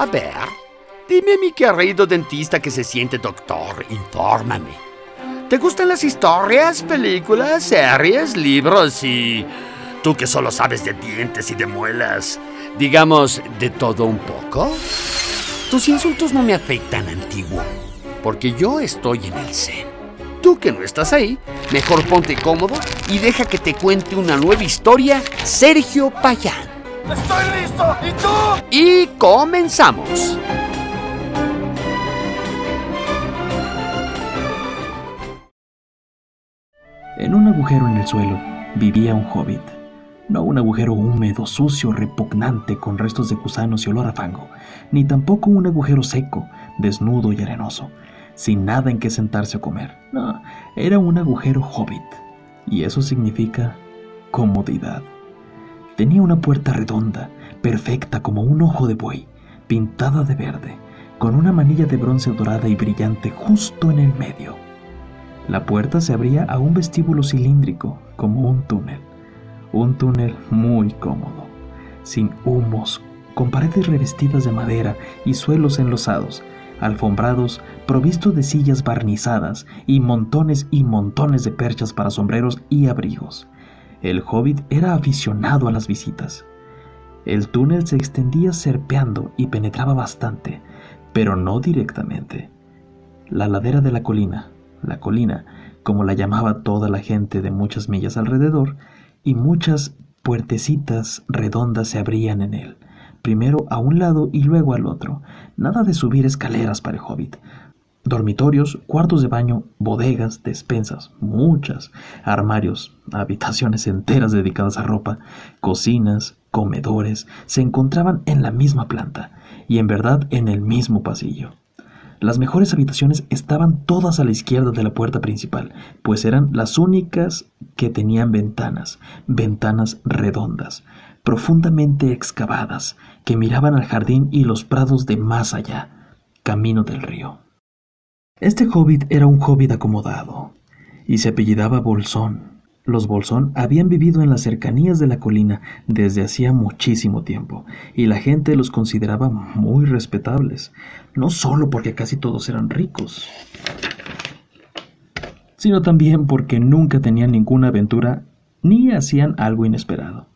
A ver, dime mi querido dentista que se siente doctor, infórmame. ¿Te gustan las historias, películas, series, libros y... tú que solo sabes de dientes y de muelas, digamos, de todo un poco? Tus insultos no me afectan, antiguo, porque yo estoy en el zen. Tú que no estás ahí, mejor ponte cómodo y deja que te cuente una nueva historia, Sergio Payán. ¡Estoy listo! ¿Y tú? Y comenzamos. En un agujero en el suelo vivía un hobbit. No un agujero húmedo, sucio, repugnante, con restos de gusanos y olor a fango, ni tampoco un agujero seco, desnudo y arenoso, sin nada en que sentarse a comer. No, era un agujero hobbit, y eso significa comodidad. Tenía una puerta redonda, perfecta como un ojo de buey, pintada de verde, con una manilla de bronce dorada y brillante justo en el medio. La puerta se abría a un vestíbulo cilíndrico, como un túnel. Un túnel muy cómodo, sin humos, con paredes revestidas de madera y suelos enlosados, alfombrados, provistos de sillas barnizadas y montones y montones de perchas para sombreros y abrigos. El hobbit era aficionado a las visitas. El túnel se extendía serpeando y penetraba bastante, pero no directamente. La ladera de la colina, la colina, como la llamaba toda la gente de muchas millas alrededor, y muchas puertecitas redondas se abrían en él, primero a un lado y luego al otro. Nada de subir escaleras para el hobbit. Dormitorios, cuartos de baño, bodegas, despensas, muchas, armarios, habitaciones enteras dedicadas a ropa, cocinas, comedores, se encontraban en la misma planta y en verdad en el mismo pasillo. Las mejores habitaciones estaban todas a la izquierda de la puerta principal, pues eran las únicas que tenían ventanas, ventanas redondas, profundamente excavadas, que miraban al jardín y los prados de más allá, camino del río. Este hobbit era un hobbit acomodado, y se apellidaba Bolsón. Los Bolsón habían vivido en las cercanías de la colina desde hacía muchísimo tiempo, y la gente los consideraba muy respetables, no solo porque casi todos eran ricos, sino también porque nunca tenían ninguna aventura ni hacían algo inesperado.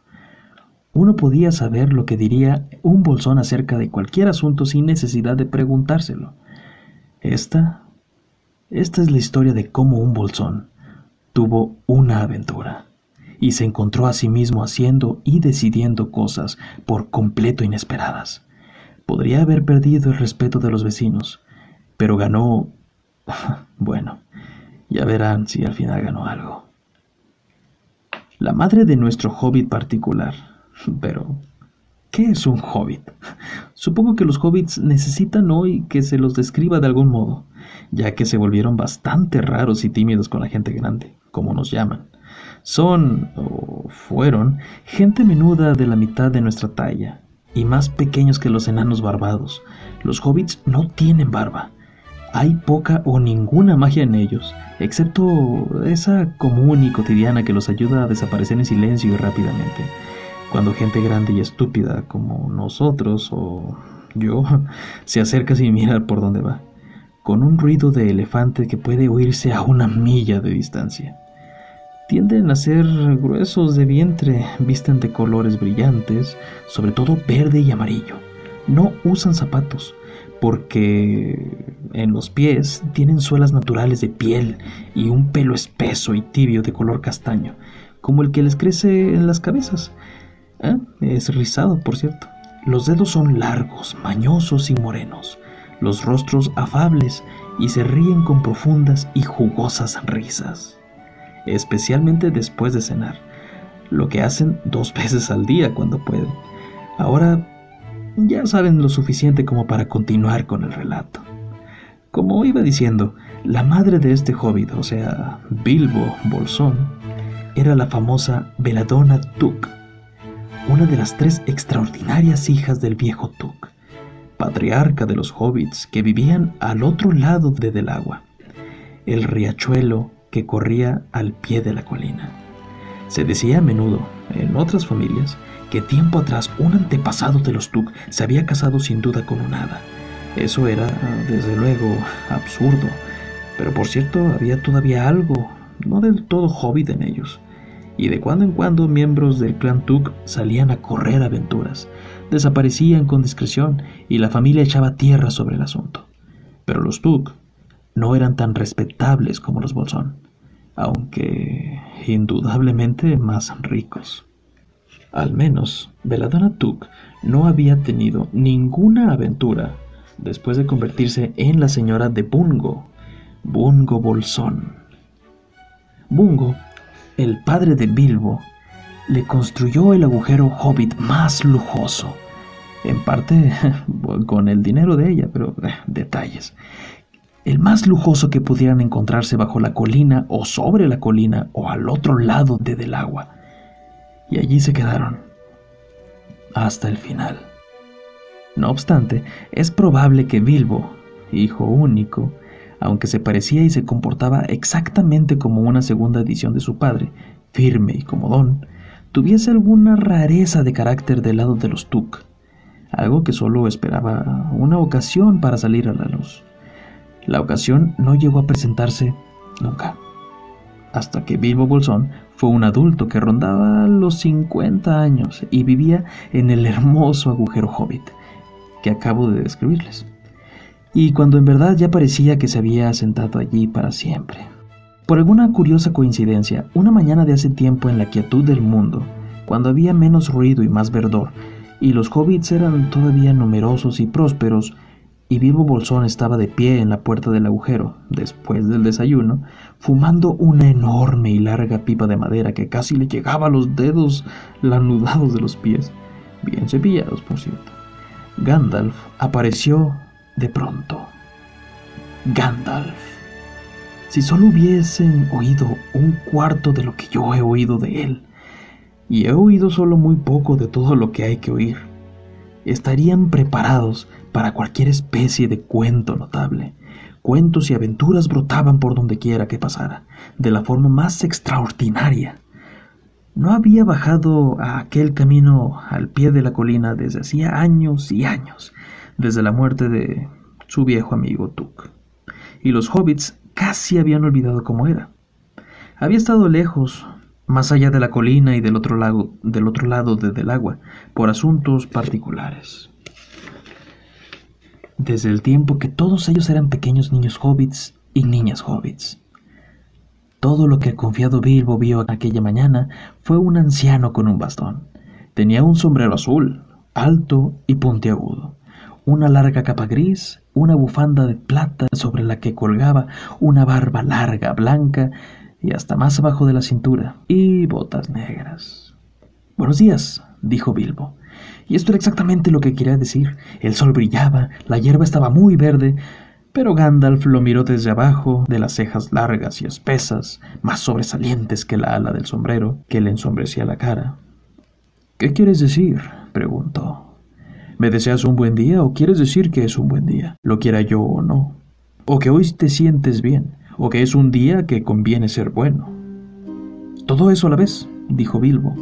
Uno podía saber lo que diría un bolsón acerca de cualquier asunto sin necesidad de preguntárselo. Esta, esta es la historia de cómo un bolsón tuvo una aventura y se encontró a sí mismo haciendo y decidiendo cosas por completo inesperadas. Podría haber perdido el respeto de los vecinos, pero ganó... bueno, ya verán si al final ganó algo. La madre de nuestro hobbit particular, pero ¿qué es un hobbit? Supongo que los hobbits necesitan hoy que se los describa de algún modo, ya que se volvieron bastante raros y tímidos con la gente grande, como nos llaman. Son, o fueron, gente menuda de la mitad de nuestra talla, y más pequeños que los enanos barbados. Los hobbits no tienen barba. Hay poca o ninguna magia en ellos, excepto esa común y cotidiana que los ayuda a desaparecer en silencio y rápidamente. Cuando gente grande y estúpida como nosotros o yo se acerca sin mirar por dónde va, con un ruido de elefante que puede oírse a una milla de distancia. Tienden a ser gruesos de vientre, visten de colores brillantes, sobre todo verde y amarillo. No usan zapatos, porque en los pies tienen suelas naturales de piel y un pelo espeso y tibio de color castaño, como el que les crece en las cabezas. ¿Eh? Es rizado, por cierto. Los dedos son largos, mañosos y morenos, los rostros afables y se ríen con profundas y jugosas risas, especialmente después de cenar, lo que hacen dos veces al día cuando pueden. Ahora ya saben lo suficiente como para continuar con el relato. Como iba diciendo, la madre de este hobbit, o sea, Bilbo Bolsón, era la famosa Belladonna Tuk, una de las tres extraordinarias hijas del viejo Tuk, patriarca de los hobbits que vivían al otro lado de del agua, el riachuelo que corría al pie de la colina. Se decía a menudo, en otras familias, que tiempo atrás un antepasado de los Tuk se había casado sin duda con un hada. Eso era, desde luego, absurdo. Pero por cierto, había todavía algo, no del todo hobbit en ellos. Y de cuando en cuando miembros del clan Tuk salían a correr aventuras, desaparecían con discreción y la familia echaba tierra sobre el asunto. Pero los Tuk no eran tan respetables como los Bolsón, aunque indudablemente más ricos. Al menos, Belladonna Tuk no había tenido ninguna aventura después de convertirse en la señora de Bungo, Bungo Bolsón. Bungo, el padre de Bilbo, le construyó el agujero hobbit más lujoso, en parte con el dinero de ella, pero eh, detalles. El más lujoso que pudieran encontrarse bajo la colina o sobre la colina o al otro lado de del agua. Y allí se quedaron hasta el final. No obstante, es probable que Bilbo, hijo único, aunque se parecía y se comportaba exactamente como una segunda edición de su padre, firme y comodón, tuviese alguna rareza de carácter del lado de los Tuk, algo que solo esperaba una ocasión para salir a la luz. La ocasión no llegó a presentarse nunca, hasta que Bilbo Bolsón fue un adulto que rondaba los 50 años y vivía en el hermoso agujero hobbit, que acabo de describirles, y cuando en verdad ya parecía que se había asentado allí para siempre. Por alguna curiosa coincidencia, una mañana de hace tiempo en la quietud del mundo, cuando había menos ruido y más verdor, y los hobbits eran todavía numerosos y prósperos, y Vivo Bolsón estaba de pie en la puerta del agujero, después del desayuno, fumando una enorme y larga pipa de madera que casi le llegaba a los dedos lanudados de los pies, bien cepillados, por cierto. Gandalf apareció de pronto. Gandalf. Si solo hubiesen oído un cuarto de lo que yo he oído de él, y he oído solo muy poco de todo lo que hay que oír, estarían preparados para cualquier especie de cuento notable. Cuentos y aventuras brotaban por donde quiera que pasara, de la forma más extraordinaria. No había bajado a aquel camino al pie de la colina desde hacía años y años, desde la muerte de su viejo amigo Tuk. Y los hobbits casi habían olvidado cómo era. Había estado lejos, más allá de la colina y del otro lado, del otro lado de del agua, por asuntos particulares. Desde el tiempo que todos ellos eran pequeños niños hobbits y niñas hobbits. Todo lo que el confiado Bilbo vio aquella mañana fue un anciano con un bastón. Tenía un sombrero azul, alto y puntiagudo, una larga capa gris, una bufanda de plata sobre la que colgaba una barba larga, blanca y hasta más abajo de la cintura, y botas negras. Buenos días, dijo Bilbo. Y esto era exactamente lo que quería decir. El sol brillaba, la hierba estaba muy verde, pero Gandalf lo miró desde abajo, de las cejas largas y espesas, más sobresalientes que la ala del sombrero, que le ensombrecía la cara. ¿Qué quieres decir? preguntó. ¿Me deseas un buen día o quieres decir que es un buen día, lo quiera yo o no? ¿O que hoy te sientes bien, o que es un día que conviene ser bueno? Todo eso a la vez, dijo Bilbo.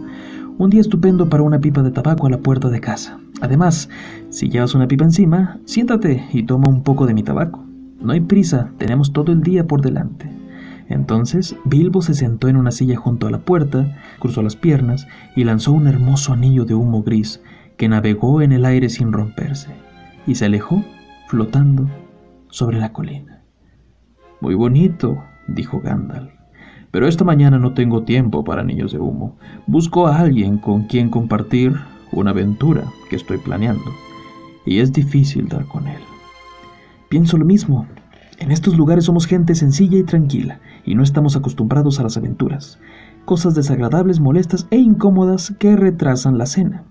Un día estupendo para una pipa de tabaco a la puerta de casa. Además, si llevas una pipa encima, siéntate y toma un poco de mi tabaco. No hay prisa, tenemos todo el día por delante. Entonces Bilbo se sentó en una silla junto a la puerta, cruzó las piernas y lanzó un hermoso anillo de humo gris que navegó en el aire sin romperse y se alejó flotando sobre la colina. Muy bonito, dijo Gandalf. Pero esta mañana no tengo tiempo para niños de humo. Busco a alguien con quien compartir una aventura que estoy planeando. Y es difícil dar con él. Pienso lo mismo. En estos lugares somos gente sencilla y tranquila, y no estamos acostumbrados a las aventuras. Cosas desagradables, molestas e incómodas que retrasan la cena.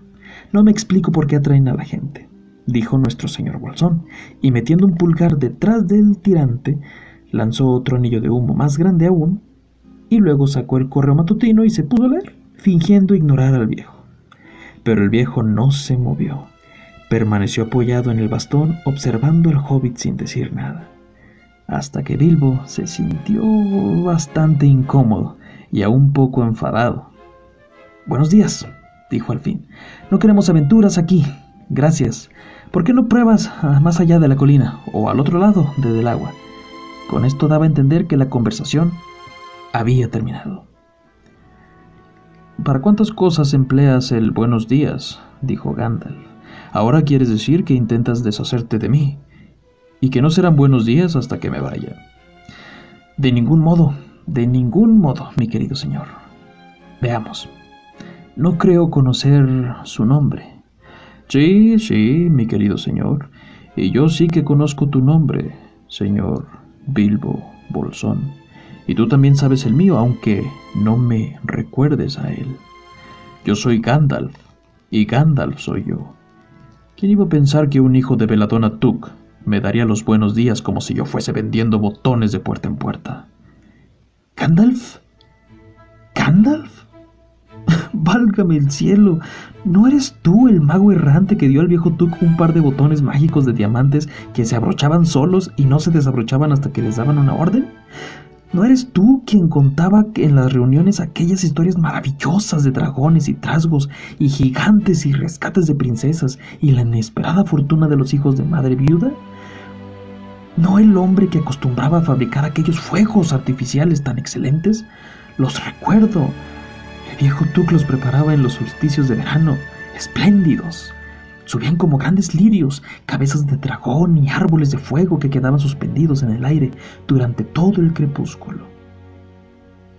No me explico por qué atraen a la gente, dijo nuestro señor Bolsón, y metiendo un pulgar detrás del tirante, lanzó otro anillo de humo más grande aún y luego sacó el correo matutino y se pudo leer, fingiendo ignorar al viejo. Pero el viejo no se movió. Permaneció apoyado en el bastón observando al hobbit sin decir nada, hasta que Bilbo se sintió bastante incómodo y aún poco enfadado. Buenos días, dijo al fin. No queremos aventuras aquí. Gracias. ¿Por qué no pruebas más allá de la colina o al otro lado del agua? Con esto daba a entender que la conversación había terminado. ¿Para cuántas cosas empleas el buenos días? dijo Gandalf. Ahora quieres decir que intentas deshacerte de mí, y que no serán buenos días hasta que me vaya. De ningún modo, de ningún modo, mi querido señor. Veamos. No creo conocer su nombre. Sí, sí, mi querido señor. Y yo sí que conozco tu nombre, señor Bilbo Bolsón. Y tú también sabes el mío, aunque no me recuerdes a él. Yo soy Gandalf, y Gandalf soy yo. ¿Quién iba a pensar que un hijo de Veladona Tuk me daría los buenos días como si yo fuese vendiendo botones de puerta en puerta? ¿Gandalf? ¿Gandalf? Válgame el cielo, ¿no eres tú el mago errante que dio al viejo Tuk un par de botones mágicos de diamantes que se abrochaban solos y no se desabrochaban hasta que les daban una orden? ¿No eres tú quien contaba en las reuniones aquellas historias maravillosas de dragones y trasgos y gigantes y rescates de princesas y la inesperada fortuna de los hijos de madre viuda? ¿No el hombre que acostumbraba a fabricar aquellos fuegos artificiales tan excelentes? Los recuerdo. Viejo Tuk los preparaba en los solsticios de verano, espléndidos. Subían como grandes lirios, cabezas de dragón y árboles de fuego que quedaban suspendidos en el aire durante todo el crepúsculo.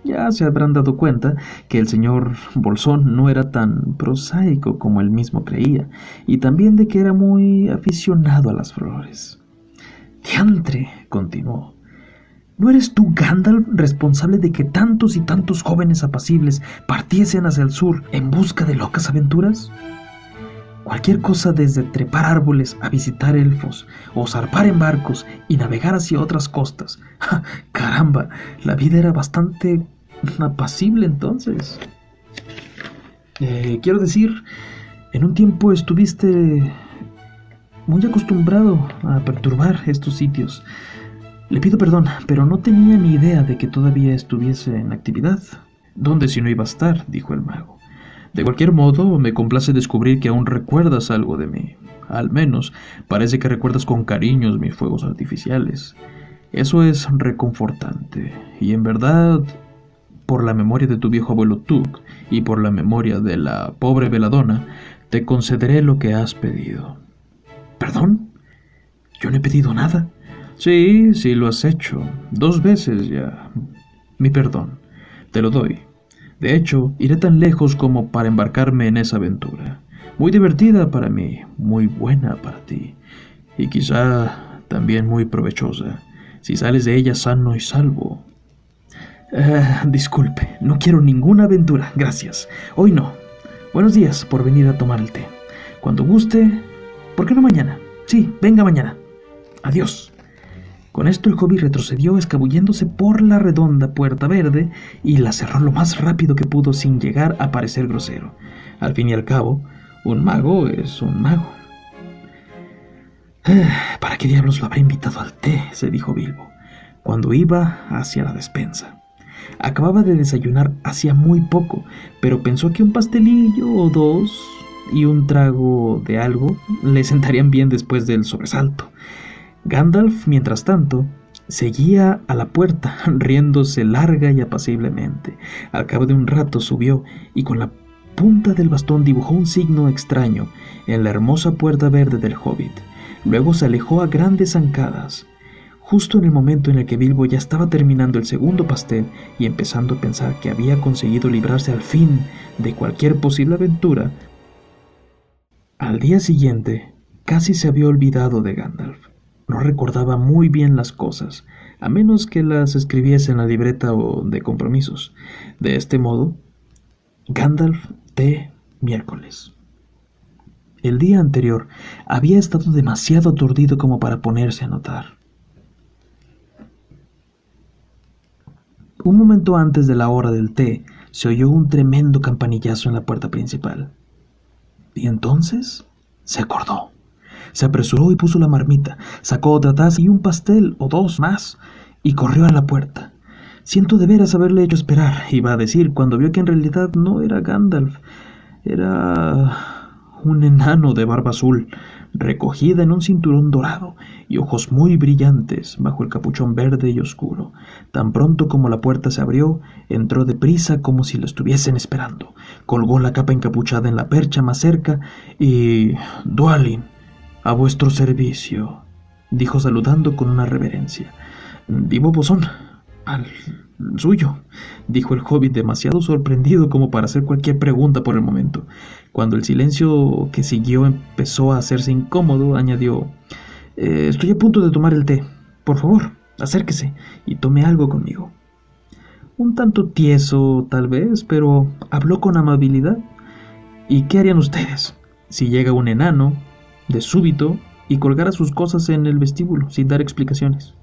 Ya se habrán dado cuenta que el señor Bolsón no era tan prosaico como él mismo creía, y también de que era muy aficionado a las flores. Diantre, continuó. ¿No eres tú, Gandalf, responsable de que tantos y tantos jóvenes apacibles partiesen hacia el sur en busca de locas aventuras? Cualquier cosa desde trepar árboles a visitar elfos, o zarpar en barcos y navegar hacia otras costas. ¡Caramba! La vida era bastante apacible entonces. Eh, quiero decir, en un tiempo estuviste muy acostumbrado a perturbar estos sitios. Le pido perdón, pero no tenía ni idea de que todavía estuviese en actividad. ¿Dónde si no iba a estar? dijo el mago. De cualquier modo, me complace descubrir que aún recuerdas algo de mí. Al menos, parece que recuerdas con cariños mis fuegos artificiales. Eso es reconfortante. Y en verdad, por la memoria de tu viejo abuelo Tuk y por la memoria de la pobre veladona, te concederé lo que has pedido. ¿Perdón? Yo no he pedido nada. Sí, sí lo has hecho. Dos veces ya. Mi perdón. Te lo doy. De hecho, iré tan lejos como para embarcarme en esa aventura. Muy divertida para mí, muy buena para ti, y quizá también muy provechosa, si sales de ella sano y salvo. Eh, disculpe, no quiero ninguna aventura, gracias. Hoy no. Buenos días por venir a tomar el té. Cuando guste, ¿por qué no mañana? Sí, venga mañana. Adiós. Con esto el hobbit retrocedió escabulléndose por la redonda puerta verde y la cerró lo más rápido que pudo sin llegar a parecer grosero. Al fin y al cabo, un mago es un mago. Ah, ¿Para qué diablos lo habrá invitado al té? se dijo Bilbo, cuando iba hacia la despensa. Acababa de desayunar hacía muy poco, pero pensó que un pastelillo o dos y un trago de algo le sentarían bien después del sobresalto. Gandalf, mientras tanto, seguía a la puerta, riéndose larga y apaciblemente. Al cabo de un rato subió y con la punta del bastón dibujó un signo extraño en la hermosa puerta verde del hobbit. Luego se alejó a grandes zancadas. Justo en el momento en el que Bilbo ya estaba terminando el segundo pastel y empezando a pensar que había conseguido librarse al fin de cualquier posible aventura, al día siguiente casi se había olvidado de Gandalf. No recordaba muy bien las cosas, a menos que las escribiese en la libreta o de compromisos. De este modo, Gandalf de miércoles. El día anterior había estado demasiado aturdido como para ponerse a notar. Un momento antes de la hora del té, se oyó un tremendo campanillazo en la puerta principal. Y entonces se acordó. Se apresuró y puso la marmita, sacó otra taza y un pastel o dos más, y corrió a la puerta. Siento de veras haberle hecho esperar, iba a decir, cuando vio que en realidad no era Gandalf. Era un enano de barba azul, recogida en un cinturón dorado y ojos muy brillantes bajo el capuchón verde y oscuro. Tan pronto como la puerta se abrió, entró deprisa como si lo estuviesen esperando. Colgó la capa encapuchada en la percha más cerca y... Dualin, a vuestro servicio, dijo saludando con una reverencia. Vivo bosón, al suyo, dijo el hobbit demasiado sorprendido como para hacer cualquier pregunta por el momento. Cuando el silencio que siguió empezó a hacerse incómodo, añadió eh, Estoy a punto de tomar el té. Por favor, acérquese y tome algo conmigo. Un tanto tieso, tal vez, pero habló con amabilidad. ¿Y qué harían ustedes si llega un enano, de súbito, y colgara sus cosas en el vestíbulo, sin dar explicaciones?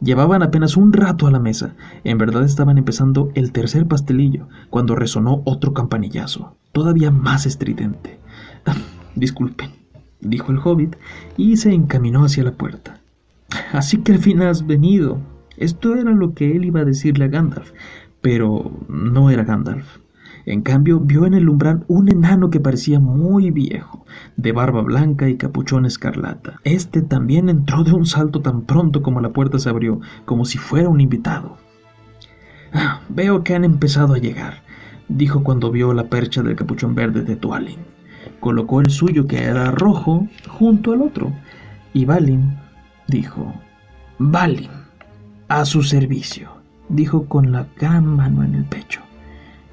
Llevaban apenas un rato a la mesa. En verdad estaban empezando el tercer pastelillo, cuando resonó otro campanillazo, todavía más estridente. Disculpen, dijo el hobbit, y se encaminó hacia la puerta. Así que al fin has venido. Esto era lo que él iba a decirle a Gandalf, pero no era Gandalf. En cambio, vio en el umbral un enano que parecía muy viejo, de barba blanca y capuchón escarlata. Este también entró de un salto tan pronto como la puerta se abrió, como si fuera un invitado. Ah, veo que han empezado a llegar, dijo cuando vio la percha del capuchón verde de Tualin. Colocó el suyo, que era rojo, junto al otro, y Balin dijo: Balin, a su servicio, dijo con la gran mano en el pecho.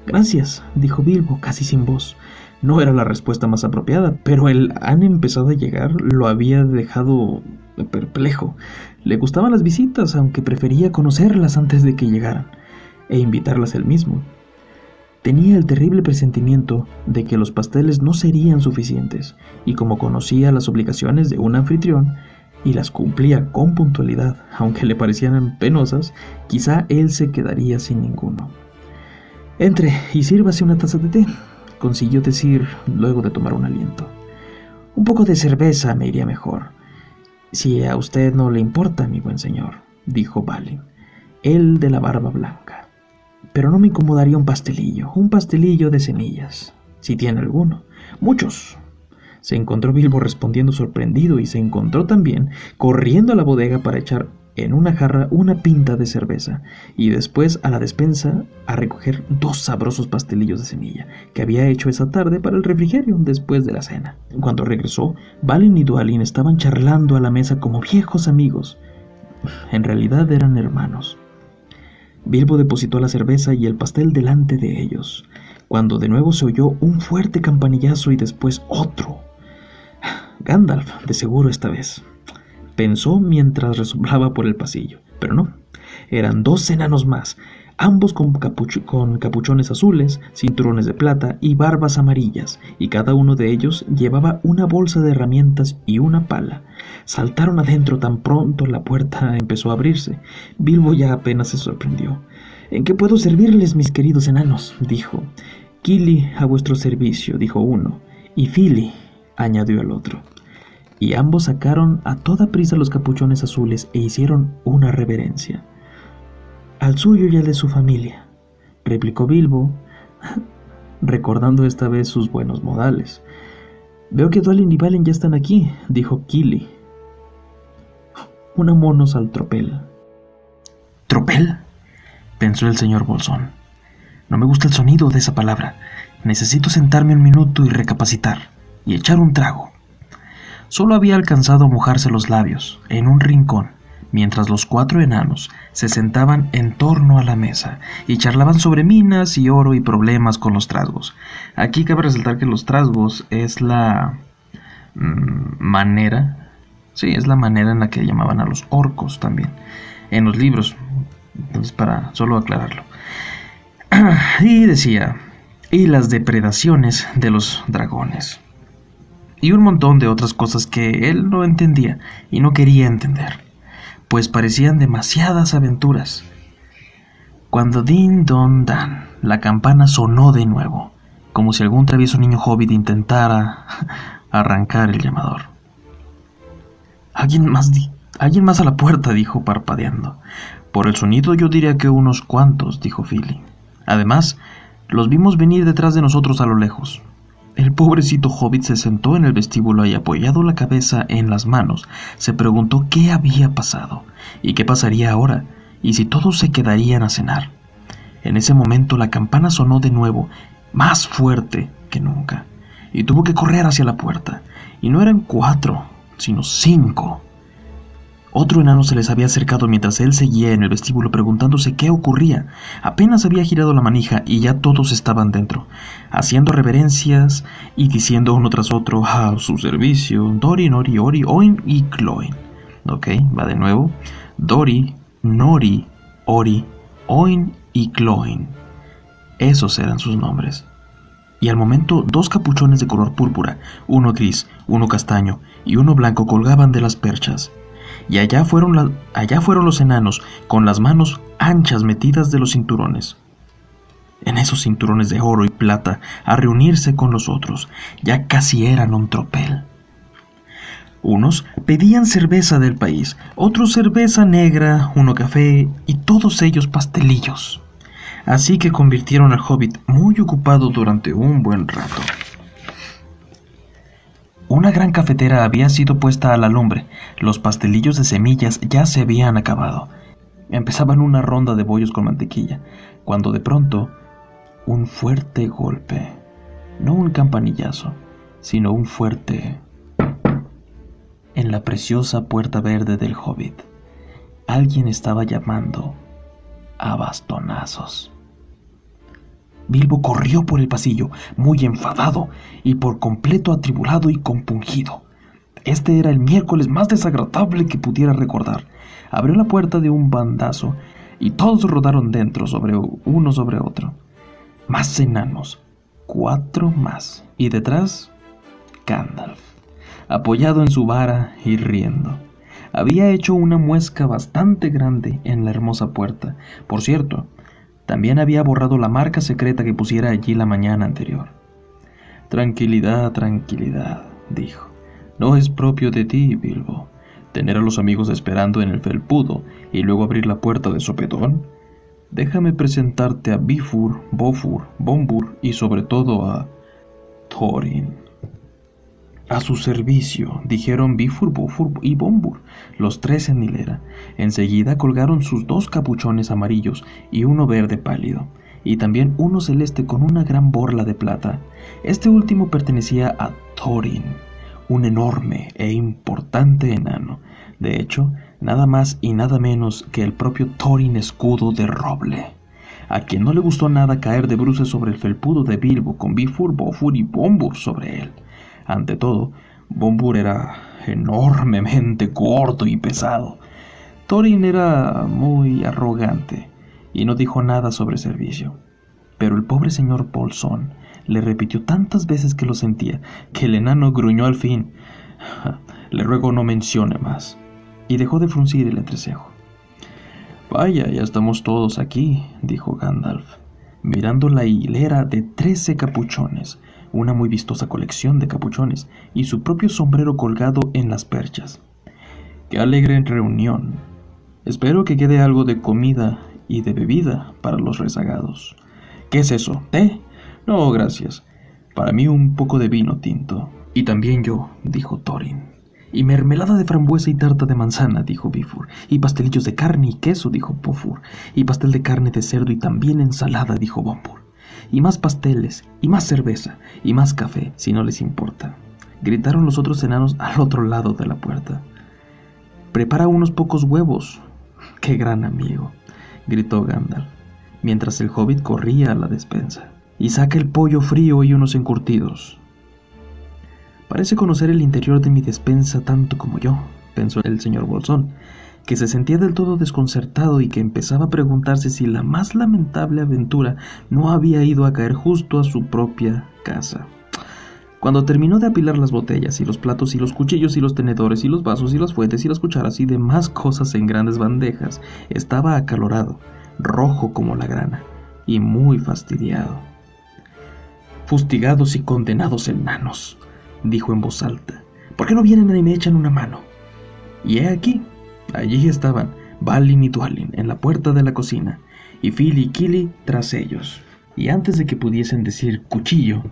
Gracias, dijo Bilbo, casi sin voz. No era la respuesta más apropiada, pero el han empezado a llegar lo había dejado perplejo. Le gustaban las visitas, aunque prefería conocerlas antes de que llegaran, e invitarlas él mismo. Tenía el terrible presentimiento de que los pasteles no serían suficientes, y como conocía las obligaciones de un anfitrión, y las cumplía con puntualidad, aunque le parecieran penosas, quizá él se quedaría sin ninguno. Entre y sírvase una taza de té, consiguió decir luego de tomar un aliento. Un poco de cerveza me iría mejor. Si a usted no le importa, mi buen señor, dijo Balin, el de la barba blanca. Pero no me incomodaría un pastelillo, un pastelillo de semillas, si tiene alguno. Muchos. Se encontró Bilbo respondiendo sorprendido y se encontró también corriendo a la bodega para echar en una jarra una pinta de cerveza y después a la despensa a recoger dos sabrosos pastelillos de semilla que había hecho esa tarde para el refrigerio después de la cena. Cuando regresó, Balin y Dualin estaban charlando a la mesa como viejos amigos. En realidad eran hermanos. Bilbo depositó la cerveza y el pastel delante de ellos, cuando de nuevo se oyó un fuerte campanillazo y después otro. Gandalf, de seguro esta vez pensó mientras resumblaba por el pasillo. Pero no, eran dos enanos más, ambos con, con, capuchones azules, cinturones de plata y barbas amarillas, y cada uno de ellos llevaba una bolsa de herramientas y una pala. Saltaron adentro tan pronto la puerta empezó a abrirse. Bilbo ya apenas se sorprendió. ¿En qué puedo servirles, mis queridos enanos? dijo. Kili a vuestro servicio, dijo uno, y Fili, añadió el otro y ambos sacaron a toda prisa los capuchones azules e hicieron una reverencia. Al suyo y al de su familia, replicó Bilbo, recordando esta vez sus buenos modales. Veo que Dualin y Valen ya están aquí, dijo Kili. Unámonos al tropel. ¿Tropel? pensó el señor Bolsón. No me gusta el sonido de esa palabra. Necesito sentarme un minuto y recapacitar, y echar un trago. Solo había alcanzado a mojarse los labios, en un rincón, mientras los cuatro enanos se sentaban en torno a la mesa y charlaban sobre minas y oro y problemas con los trasgos. Aquí cabe resaltar que los trasgos es la mm, manera, sí, es la manera en la que llamaban a los orcos también, en los libros, entonces para solo aclararlo. y decía, y las depredaciones de los dragones y un montón de otras cosas que él no entendía y no quería entender, pues parecían demasiadas aventuras. Cuando Din Don Dan la campana sonó de nuevo, como si algún travieso niño hobbit intentara arrancar el llamador. Alguien más, alguien más a la puerta, dijo parpadeando. Por el sonido yo diría que unos cuantos, dijo Philly. Además, los vimos venir detrás de nosotros a lo lejos. El pobrecito hobbit se sentó en el vestíbulo y apoyado la cabeza en las manos, se preguntó qué había pasado y qué pasaría ahora, y si todos se quedarían a cenar. En ese momento la campana sonó de nuevo, más fuerte que nunca, y tuvo que correr hacia la puerta, y no eran cuatro, sino cinco. Otro enano se les había acercado mientras él seguía en el vestíbulo preguntándose qué ocurría. Apenas había girado la manija y ya todos estaban dentro, haciendo reverencias y diciendo uno tras otro a su servicio, Dori, Nori, Ori, Oin y Cloin. Ok, va de nuevo. Dori, Nori, Ori, Oin y Cloin. Esos eran sus nombres. Y al momento dos capuchones de color púrpura, uno gris, uno castaño y uno blanco colgaban de las perchas y allá fueron, allá fueron los enanos, con las manos anchas metidas de los cinturones. En esos cinturones de oro y plata, a reunirse con los otros, ya casi eran un tropel. Unos pedían cerveza del país, otros cerveza negra, uno café y todos ellos pastelillos. Así que convirtieron al hobbit muy ocupado durante un buen rato. Una gran cafetera había sido puesta a la lumbre. Los pastelillos de semillas ya se habían acabado. Empezaban una ronda de bollos con mantequilla, cuando de pronto un fuerte golpe, no un campanillazo, sino un fuerte en la preciosa puerta verde del hobbit. Alguien estaba llamando a bastonazos. Bilbo corrió por el pasillo, muy enfadado y por completo atribulado y compungido. Este era el miércoles más desagradable que pudiera recordar. Abrió la puerta de un bandazo y todos rodaron dentro sobre uno sobre otro. Más enanos, cuatro más, y detrás Gandalf, apoyado en su vara y riendo. Había hecho una muesca bastante grande en la hermosa puerta. Por cierto, también había borrado la marca secreta que pusiera allí la mañana anterior. Tranquilidad, tranquilidad, dijo. No es propio de ti, Bilbo, tener a los amigos esperando en el felpudo y luego abrir la puerta de sopetón. Déjame presentarte a Bifur, Bofur, Bombur y sobre todo a Thorin. A su servicio, dijeron Bifur, Bofur y Bombur, los tres en hilera. Enseguida colgaron sus dos capuchones amarillos y uno verde pálido, y también uno celeste con una gran borla de plata. Este último pertenecía a Thorin, un enorme e importante enano. De hecho, nada más y nada menos que el propio Thorin escudo de roble a quien no le gustó nada caer de bruces sobre el felpudo de Bilbo con Bifur, Bofur y Bombur sobre él. Ante todo, Bombur era enormemente gordo y pesado. Thorin era muy arrogante y no dijo nada sobre servicio. Pero el pobre señor Bolsón le repitió tantas veces que lo sentía que el enano gruñó al fin. Le ruego no mencione más. Y dejó de fruncir el entrecejo. Vaya, ya estamos todos aquí, dijo Gandalf, mirando la hilera de trece capuchones una muy vistosa colección de capuchones y su propio sombrero colgado en las perchas. ¡Qué alegre reunión! Espero que quede algo de comida y de bebida para los rezagados. ¿Qué es eso? ¿Té? No, gracias. Para mí un poco de vino tinto. Y también yo, dijo Thorin. Y mermelada de frambuesa y tarta de manzana, dijo Bifur. Y pastelillos de carne y queso, dijo Pofur. Y pastel de carne de cerdo y también ensalada, dijo Bombur y más pasteles, y más cerveza, y más café, si no les importa. Gritaron los otros enanos al otro lado de la puerta. Prepara unos pocos huevos. ¡Qué gran amigo! gritó Gandalf, mientras el hobbit corría a la despensa. Y saca el pollo frío y unos encurtidos. Parece conocer el interior de mi despensa tanto como yo, pensó el señor Bolsón, que se sentía del todo desconcertado y que empezaba a preguntarse si la más lamentable aventura no había ido a caer justo a su propia casa. Cuando terminó de apilar las botellas y los platos y los cuchillos y los tenedores y los vasos y las fuentes y las cucharas y demás cosas en grandes bandejas, estaba acalorado, rojo como la grana y muy fastidiado. Fustigados y condenados enanos, dijo en voz alta, ¿por qué no vienen y me echan una mano? Y he aquí, Allí estaban Balin y Dwalin en la puerta de la cocina, y Phil y Kili tras ellos. Y antes de que pudiesen decir cuchillo,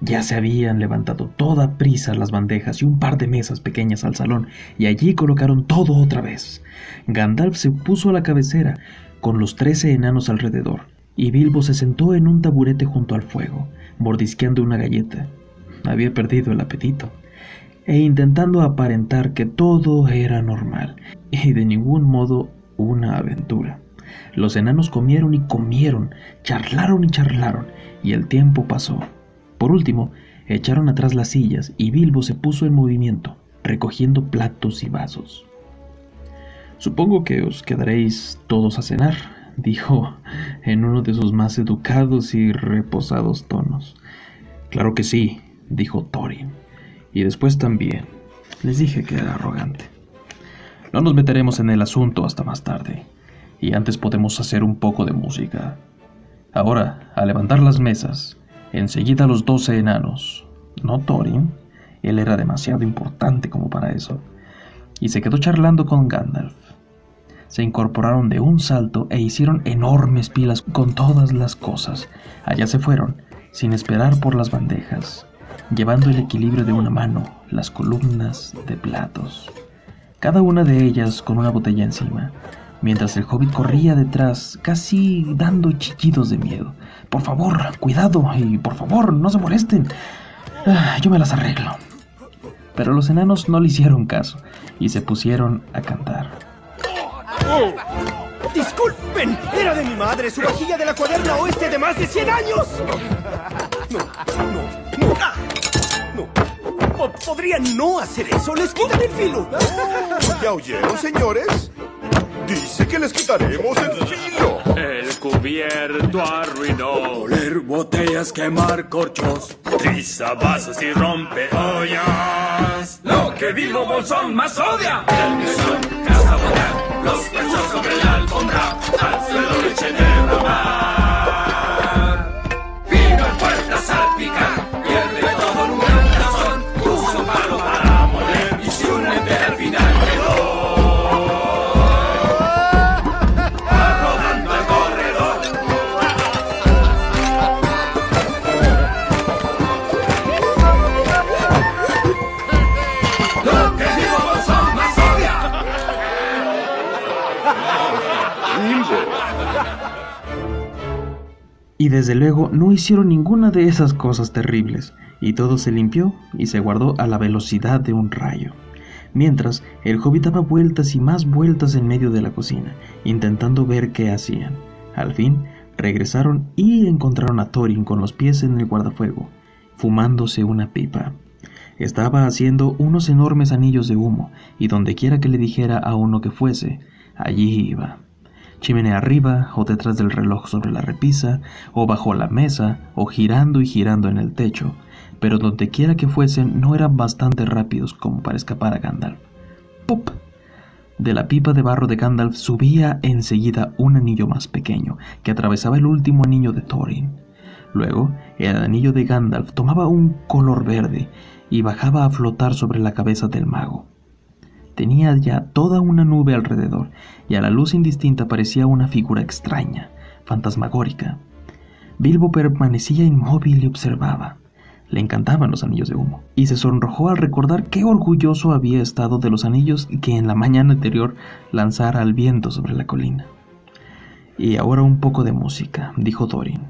Ya se habían levantado toda prisa las bandejas y un par de mesas pequeñas al salón, y allí colocaron todo otra vez. Gandalf se puso a la cabecera, con los trece enanos alrededor, y Bilbo se sentó en un taburete junto al fuego, mordisqueando una galleta. Había perdido el apetito, e intentando aparentar que todo era normal, y de ningún modo una aventura. Los enanos comieron y comieron, charlaron y charlaron, y el tiempo pasó. Por último, echaron atrás las sillas y Bilbo se puso en movimiento, recogiendo platos y vasos. Supongo que os quedaréis todos a cenar, dijo en uno de sus más educados y reposados tonos. Claro que sí, dijo Thorin. Y después también. Les dije que era arrogante. No nos meteremos en el asunto hasta más tarde, y antes podemos hacer un poco de música. Ahora, a levantar las mesas, Enseguida los doce enanos, no Thorin, él era demasiado importante como para eso, y se quedó charlando con Gandalf. Se incorporaron de un salto e hicieron enormes pilas con todas las cosas. Allá se fueron, sin esperar por las bandejas, llevando el equilibrio de una mano, las columnas de platos, cada una de ellas con una botella encima, mientras el hobbit corría detrás, casi dando chillidos de miedo. Por favor, cuidado y por favor, no se molesten. Ah, yo me las arreglo. Pero los enanos no le hicieron caso y se pusieron a cantar. ¡Disculpen! ¡Era de mi madre! ¡Su vajilla de la cuaderna oeste de más de 100 años! No, no, no. Ah, no. ¿Podrían no hacer eso? ¡Les quitan el filo! ¿Ya oyeron, señores? Dice que les quitaremos el filo. El cubierto arruinó. Oler botellas, quemar corchos. Triza vasos y rompe ollas. Lo que vivo bolsón más odia. El mesón, casa botar. Los pechos sobre la alfombra. Al suelo leche derramar. Y desde luego no hicieron ninguna de esas cosas terribles, y todo se limpió y se guardó a la velocidad de un rayo. Mientras, el hobbit daba vueltas y más vueltas en medio de la cocina, intentando ver qué hacían. Al fin, regresaron y encontraron a Thorin con los pies en el guardafuego, fumándose una pipa. Estaba haciendo unos enormes anillos de humo, y dondequiera que le dijera a uno que fuese, allí iba. Chimenea arriba, o detrás del reloj sobre la repisa, o bajo la mesa, o girando y girando en el techo, pero dondequiera que fuesen no eran bastante rápidos como para escapar a Gandalf. ¡Pop! De la pipa de barro de Gandalf subía enseguida un anillo más pequeño, que atravesaba el último anillo de Thorin. Luego, el anillo de Gandalf tomaba un color verde y bajaba a flotar sobre la cabeza del mago. Tenía ya toda una nube alrededor, y a la luz indistinta parecía una figura extraña, fantasmagórica. Bilbo permanecía inmóvil y observaba. Le encantaban los anillos de humo, y se sonrojó al recordar qué orgulloso había estado de los anillos que en la mañana anterior lanzara al viento sobre la colina. Y ahora un poco de música, dijo Thorin.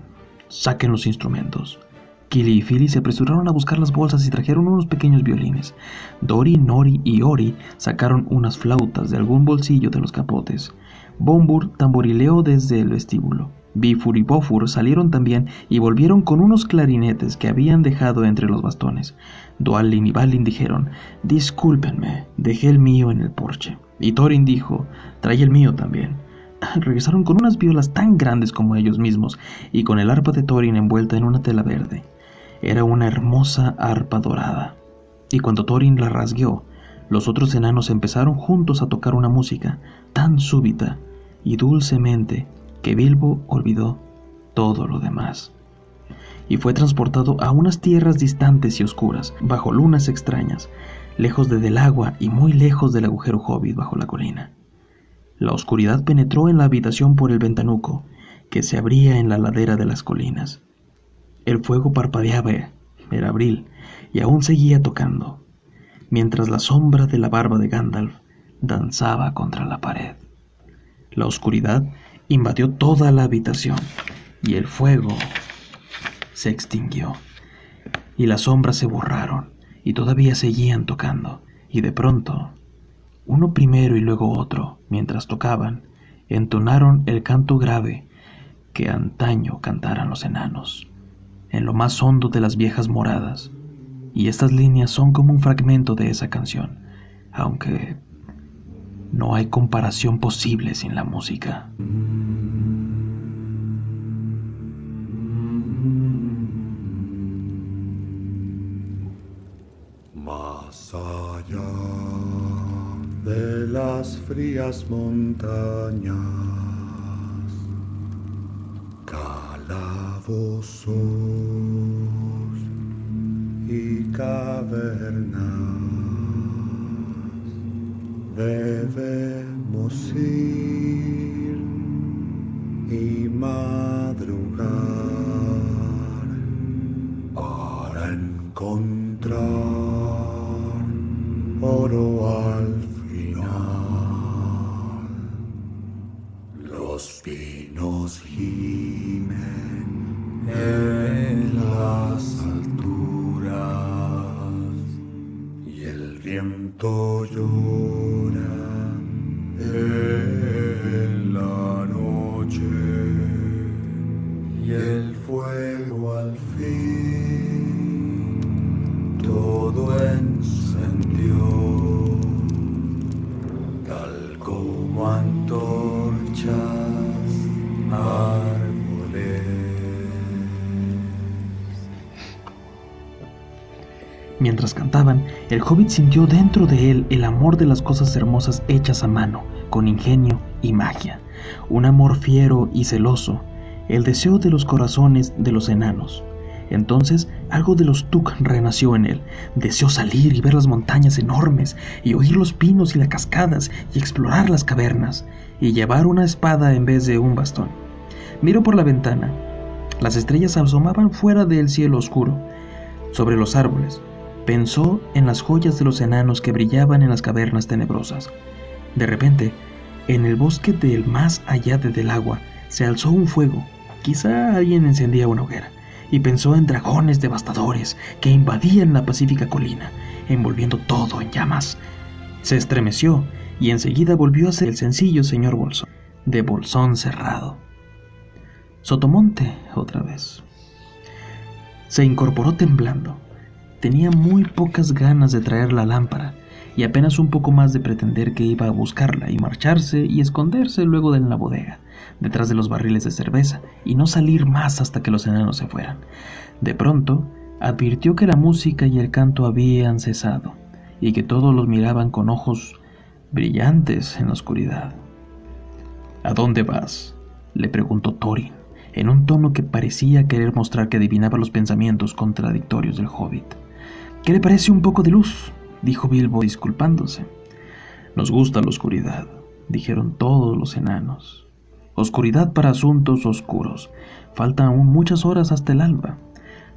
Saquen los instrumentos. Kili y Philly se apresuraron a buscar las bolsas y trajeron unos pequeños violines. Dori, Nori y Ori sacaron unas flautas de algún bolsillo de los capotes. Bombur tamborileó desde el vestíbulo. Bifur y Bofur salieron también y volvieron con unos clarinetes que habían dejado entre los bastones. Dualin y Balin dijeron, Discúlpenme, dejé el mío en el porche. Y Thorin dijo, trae el mío también. Regresaron con unas violas tan grandes como ellos mismos y con el arpa de Thorin envuelta en una tela verde. Era una hermosa arpa dorada. Y cuando Thorin la rasgueó, los otros enanos empezaron juntos a tocar una música tan súbita y dulcemente que Bilbo olvidó todo lo demás. Y fue transportado a unas tierras distantes y oscuras, bajo lunas extrañas, lejos de del agua y muy lejos del agujero hobbit bajo la colina. La oscuridad penetró en la habitación por el ventanuco, que se abría en la ladera de las colinas. El fuego parpadeaba Era abril y aún seguía tocando, mientras la sombra de la barba de Gandalf danzaba contra la pared. La oscuridad invadió toda la habitación y el fuego se extinguió y las sombras se borraron y todavía seguían tocando y de pronto uno primero y luego otro, mientras tocaban, entonaron el canto grave que antaño cantaran los enanos, en lo más hondo de las viejas moradas, y estas líneas son como un fragmento de esa canción, aunque no hay comparación posible sin la música. Más allá de las frías montañas, calabozos y cavernas. Debemos ir y madrugar el hobbit sintió dentro de él el amor de las cosas hermosas hechas a mano, con ingenio y magia, un amor fiero y celoso, el deseo de los corazones de los enanos. Entonces algo de los Tuk renació en él. Deseó salir y ver las montañas enormes, y oír los pinos y las cascadas, y explorar las cavernas, y llevar una espada en vez de un bastón. Miró por la ventana. Las estrellas asomaban fuera del cielo oscuro, sobre los árboles. Pensó en las joyas de los enanos que brillaban en las cavernas tenebrosas. De repente, en el bosque del más allá de del agua, se alzó un fuego. Quizá alguien encendía una hoguera, y pensó en dragones devastadores que invadían la pacífica colina, envolviendo todo en llamas. Se estremeció y enseguida volvió a ser el sencillo señor Bolsón, de bolsón cerrado. Sotomonte otra vez. Se incorporó temblando. Tenía muy pocas ganas de traer la lámpara y apenas un poco más de pretender que iba a buscarla y marcharse y esconderse luego en la bodega, detrás de los barriles de cerveza, y no salir más hasta que los enanos se fueran. De pronto, advirtió que la música y el canto habían cesado, y que todos los miraban con ojos brillantes en la oscuridad. ¿A dónde vas? le preguntó Thorin, en un tono que parecía querer mostrar que adivinaba los pensamientos contradictorios del hobbit. ¿Qué le parece un poco de luz? dijo Bilbo disculpándose. Nos gusta la oscuridad, dijeron todos los enanos. Oscuridad para asuntos oscuros. Faltan aún muchas horas hasta el alba.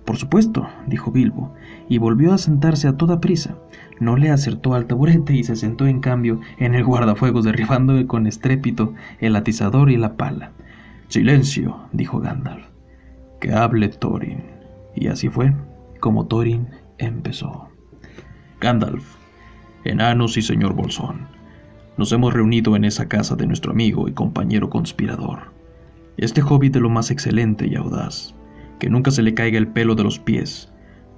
Por supuesto, dijo Bilbo, y volvió a sentarse a toda prisa. No le acertó al taburete y se sentó en cambio en el guardafuegos, derribando con estrépito el atizador y la pala. Silencio, dijo Gandalf. Que hable Thorin. Y así fue como Thorin empezó. Gandalf, enanos y señor Bolsón, nos hemos reunido en esa casa de nuestro amigo y compañero conspirador. Este hobbit de lo más excelente y audaz, que nunca se le caiga el pelo de los pies,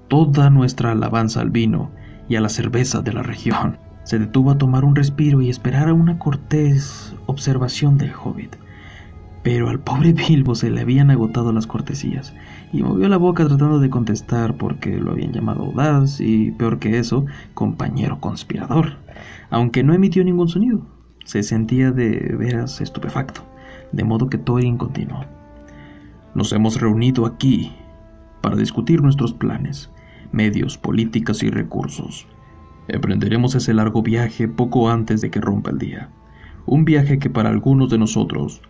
toda nuestra alabanza al vino y a la cerveza de la región. Se detuvo a tomar un respiro y esperar a una cortés observación del hobbit. Pero al pobre Bilbo se le habían agotado las cortesías, y movió la boca tratando de contestar porque lo habían llamado audaz y, peor que eso, compañero conspirador, aunque no emitió ningún sonido. Se sentía de veras estupefacto, de modo que Thorin continuó. Nos hemos reunido aquí para discutir nuestros planes, medios, políticas y recursos. Emprenderemos ese largo viaje poco antes de que rompa el día. Un viaje que para algunos de nosotros,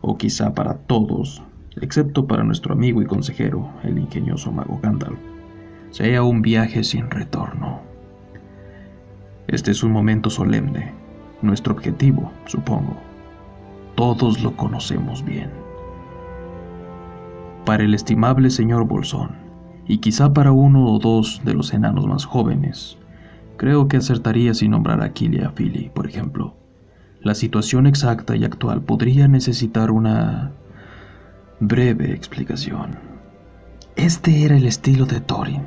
o quizá para todos, excepto para nuestro amigo y consejero, el ingenioso mago Gandalf, sea un viaje sin retorno. Este es un momento solemne, nuestro objetivo, supongo. Todos lo conocemos bien. Para el estimable señor Bolsón, y quizá para uno o dos de los enanos más jóvenes, creo que acertaría si nombrar a Killy a Philly, por ejemplo. La situación exacta y actual podría necesitar una breve explicación. Este era el estilo de Thorin.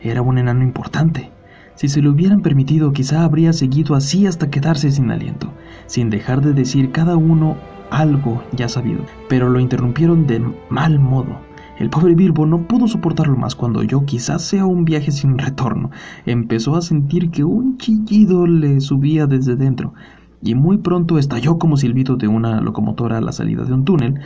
Era un enano importante. Si se lo hubieran permitido, quizá habría seguido así hasta quedarse sin aliento, sin dejar de decir cada uno algo ya sabido. Pero lo interrumpieron de mal modo. El pobre Bilbo no pudo soportarlo más cuando yo, quizás sea un viaje sin retorno, empezó a sentir que un chillido le subía desde dentro, y muy pronto estalló como silbido de una locomotora a la salida de un túnel,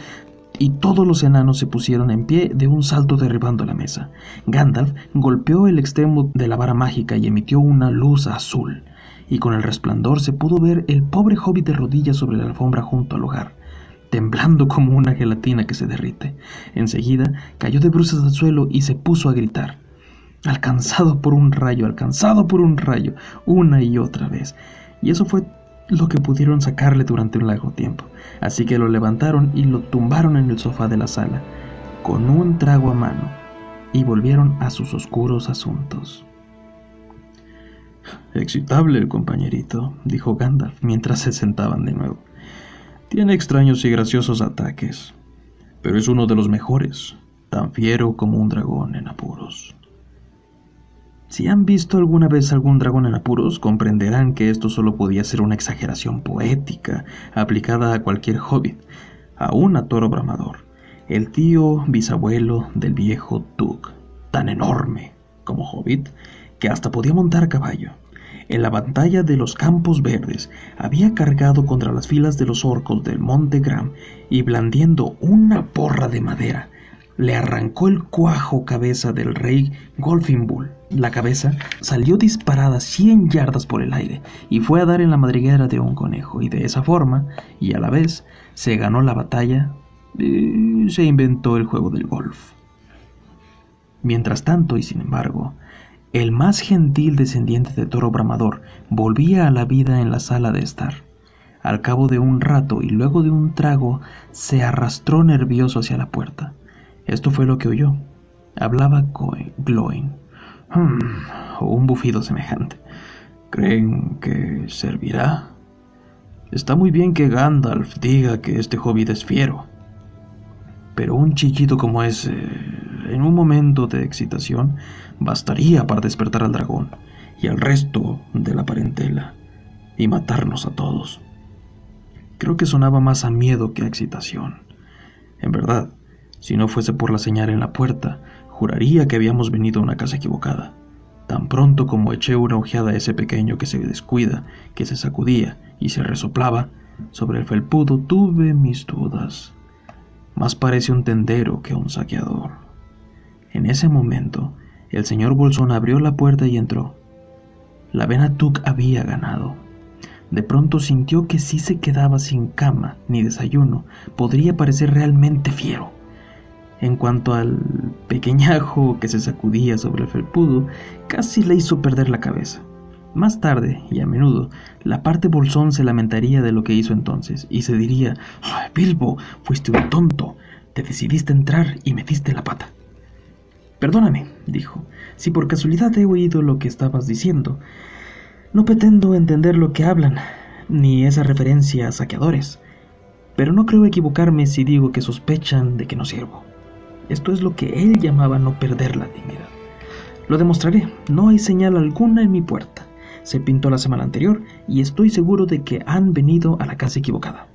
y todos los enanos se pusieron en pie de un salto derribando la mesa. Gandalf golpeó el extremo de la vara mágica y emitió una luz azul, y con el resplandor se pudo ver el pobre hobbit de rodillas sobre la alfombra junto al hogar, temblando como una gelatina que se derrite. Enseguida cayó de bruces al suelo y se puso a gritar. Alcanzado por un rayo, alcanzado por un rayo, una y otra vez. Y eso fue lo que pudieron sacarle durante un largo tiempo. Así que lo levantaron y lo tumbaron en el sofá de la sala, con un trago a mano, y volvieron a sus oscuros asuntos. Excitable el compañerito, dijo Gandalf mientras se sentaban de nuevo. Tiene extraños y graciosos ataques, pero es uno de los mejores, tan fiero como un dragón en apuros. Si han visto alguna vez algún dragón en apuros, comprenderán que esto solo podía ser una exageración poética aplicada a cualquier hobbit, aún a Toro Bramador, el tío bisabuelo del viejo Tug, tan enorme como hobbit que hasta podía montar caballo. En la batalla de los Campos Verdes había cargado contra las filas de los orcos del Monte Gram y blandiendo una porra de madera, le arrancó el cuajo cabeza del rey Golfinbull. La cabeza salió disparada cien yardas por el aire y fue a dar en la madriguera de un conejo, y de esa forma, y a la vez, se ganó la batalla y se inventó el juego del golf. Mientras tanto, y sin embargo, el más gentil descendiente de Toro Bramador volvía a la vida en la sala de estar. Al cabo de un rato y luego de un trago, se arrastró nervioso hacia la puerta. Esto fue lo que oyó. Hablaba Gloin. Hmm, un bufido semejante. ¿Creen que servirá? Está muy bien que Gandalf diga que este hobbit es fiero. Pero un chiquito como ese, en un momento de excitación, bastaría para despertar al dragón y al resto de la parentela y matarnos a todos. Creo que sonaba más a miedo que a excitación. En verdad, si no fuese por la señal en la puerta, juraría que habíamos venido a una casa equivocada. Tan pronto como eché una ojeada a ese pequeño que se descuida, que se sacudía y se resoplaba, sobre el felpudo tuve mis dudas. Más parece un tendero que un saqueador. En ese momento, el señor Bolsón abrió la puerta y entró. La vena Tuc había ganado. De pronto sintió que si se quedaba sin cama ni desayuno, podría parecer realmente fiero. En cuanto al pequeñajo que se sacudía sobre el felpudo, casi le hizo perder la cabeza. Más tarde, y a menudo, la parte bolsón se lamentaría de lo que hizo entonces, y se diría, Bilbo, fuiste un tonto, te decidiste entrar y metiste la pata. Perdóname, dijo, si por casualidad he oído lo que estabas diciendo. No pretendo entender lo que hablan, ni esa referencia a saqueadores, pero no creo equivocarme si digo que sospechan de que no sirvo. Esto es lo que él llamaba no perder la dignidad. Lo demostraré, no hay señal alguna en mi puerta. Se pintó la semana anterior y estoy seguro de que han venido a la casa equivocada.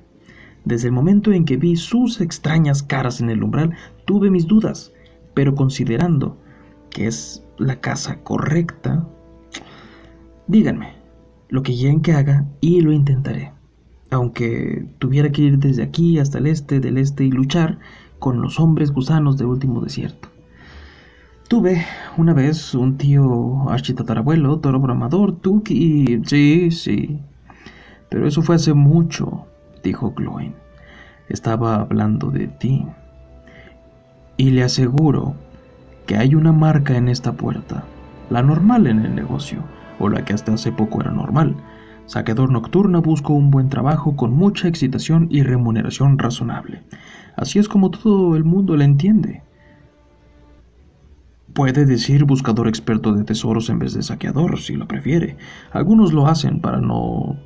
Desde el momento en que vi sus extrañas caras en el umbral, tuve mis dudas, pero considerando que es la casa correcta, díganme lo que quieren que haga y lo intentaré. Aunque tuviera que ir desde aquí hasta el este del este y luchar, con los hombres gusanos del último desierto. Tuve una vez un tío architatarabuelo, toro bramador, Tuk y... Sí, sí. Pero eso fue hace mucho, dijo Gloin. Estaba hablando de ti. Y le aseguro que hay una marca en esta puerta, la normal en el negocio, o la que hasta hace poco era normal. Saqueador nocturno busca un buen trabajo con mucha excitación y remuneración razonable. Así es como todo el mundo la entiende. Puede decir buscador experto de tesoros en vez de saqueador, si lo prefiere. Algunos lo hacen para no...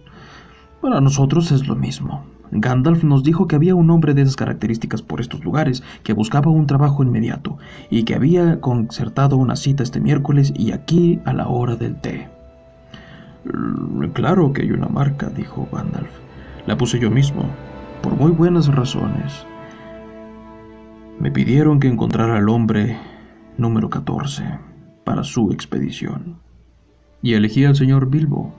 Para nosotros es lo mismo. Gandalf nos dijo que había un hombre de esas características por estos lugares, que buscaba un trabajo inmediato, y que había concertado una cita este miércoles y aquí a la hora del té. Claro que hay una marca, dijo Gandalf. La puse yo mismo, por muy buenas razones. Me pidieron que encontrara al hombre número 14 para su expedición. Y elegí al señor Bilbo.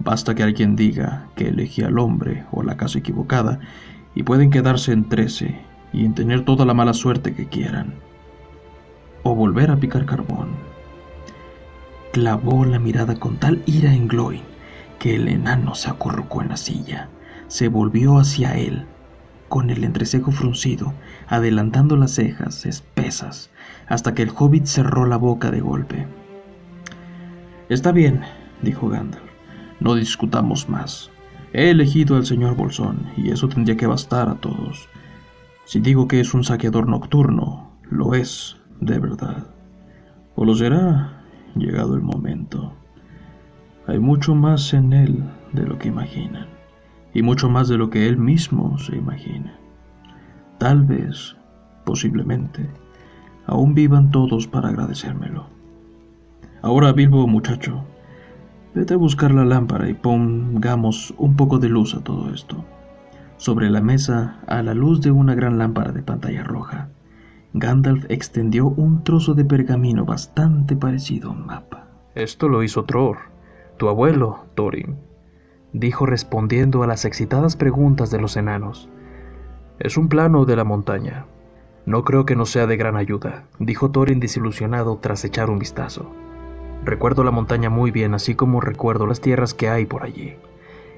Basta que alguien diga que elegí al hombre o la casa equivocada y pueden quedarse en 13 y en tener toda la mala suerte que quieran. O volver a picar carbón. Clavó la mirada con tal ira en Gloin que el enano se acurrucó en la silla, se volvió hacia él, con el entrecejo fruncido, adelantando las cejas espesas, hasta que el hobbit cerró la boca de golpe. Está bien, dijo Gandalf, no discutamos más. He elegido al señor Bolsón, y eso tendría que bastar a todos. Si digo que es un saqueador nocturno, lo es, de verdad. O lo será, llegado el momento. Hay mucho más en él de lo que imaginan, y mucho más de lo que él mismo se imagina. Tal vez, posiblemente, aún vivan todos para agradecérmelo. Ahora, Bilbo, muchacho, vete a buscar la lámpara y pongamos un poco de luz a todo esto. Sobre la mesa, a la luz de una gran lámpara de pantalla roja, Gandalf extendió un trozo de pergamino bastante parecido a un mapa. Esto lo hizo Tror, tu abuelo, Thorin, dijo respondiendo a las excitadas preguntas de los enanos. Es un plano de la montaña. No creo que no sea de gran ayuda, dijo Thorin desilusionado tras echar un vistazo. Recuerdo la montaña muy bien, así como recuerdo las tierras que hay por allí.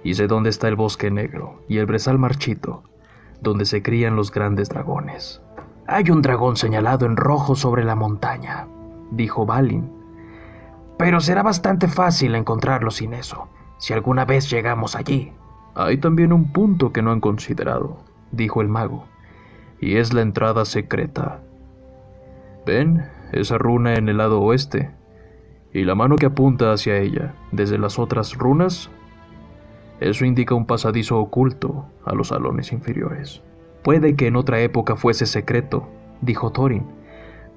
Y sé dónde está el bosque negro y el brezal marchito, donde se crían los grandes dragones. Hay un dragón señalado en rojo sobre la montaña, dijo Balin. Pero será bastante fácil encontrarlo sin eso, si alguna vez llegamos allí. Hay también un punto que no han considerado, dijo el mago y es la entrada secreta. ¿Ven esa runa en el lado oeste? Y la mano que apunta hacia ella, desde las otras runas. Eso indica un pasadizo oculto a los salones inferiores. Puede que en otra época fuese secreto, dijo Thorin,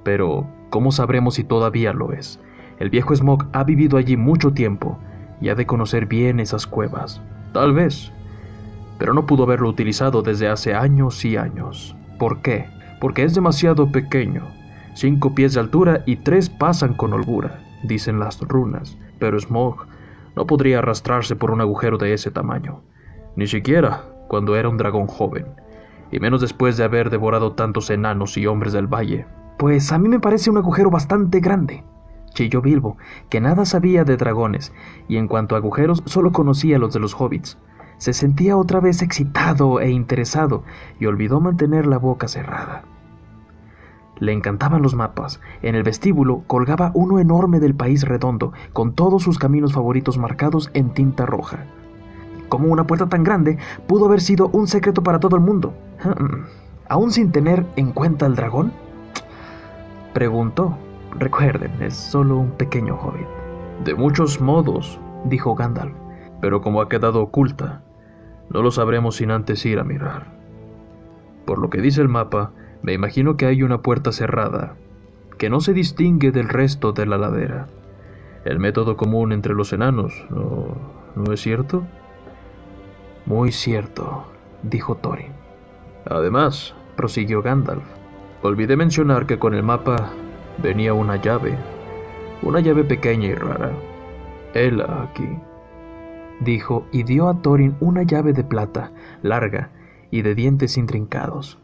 pero ¿cómo sabremos si todavía lo es? El viejo Smog ha vivido allí mucho tiempo y ha de conocer bien esas cuevas. Tal vez, pero no pudo haberlo utilizado desde hace años y años. ¿Por qué? Porque es demasiado pequeño. Cinco pies de altura y tres pasan con holgura, dicen las runas, pero Smog no podría arrastrarse por un agujero de ese tamaño, ni siquiera cuando era un dragón joven, y menos después de haber devorado tantos enanos y hombres del valle. Pues a mí me parece un agujero bastante grande, chilló Bilbo, que nada sabía de dragones, y en cuanto a agujeros solo conocía los de los hobbits se sentía otra vez excitado e interesado y olvidó mantener la boca cerrada. Le encantaban los mapas. En el vestíbulo colgaba uno enorme del país redondo, con todos sus caminos favoritos marcados en tinta roja. ¿Cómo una puerta tan grande pudo haber sido un secreto para todo el mundo? ¿Aún sin tener en cuenta al dragón? Preguntó. Recuerden, es solo un pequeño hobbit. De muchos modos, dijo Gandalf, pero como ha quedado oculta, no lo sabremos sin antes ir a mirar. Por lo que dice el mapa, me imagino que hay una puerta cerrada, que no se distingue del resto de la ladera. El método común entre los enanos, ¿no, ¿no es cierto? Muy cierto, dijo Thorin. Además, prosiguió Gandalf, olvidé mencionar que con el mapa venía una llave, una llave pequeña y rara. Hela aquí dijo y dio a Thorin una llave de plata, larga y de dientes intrincados.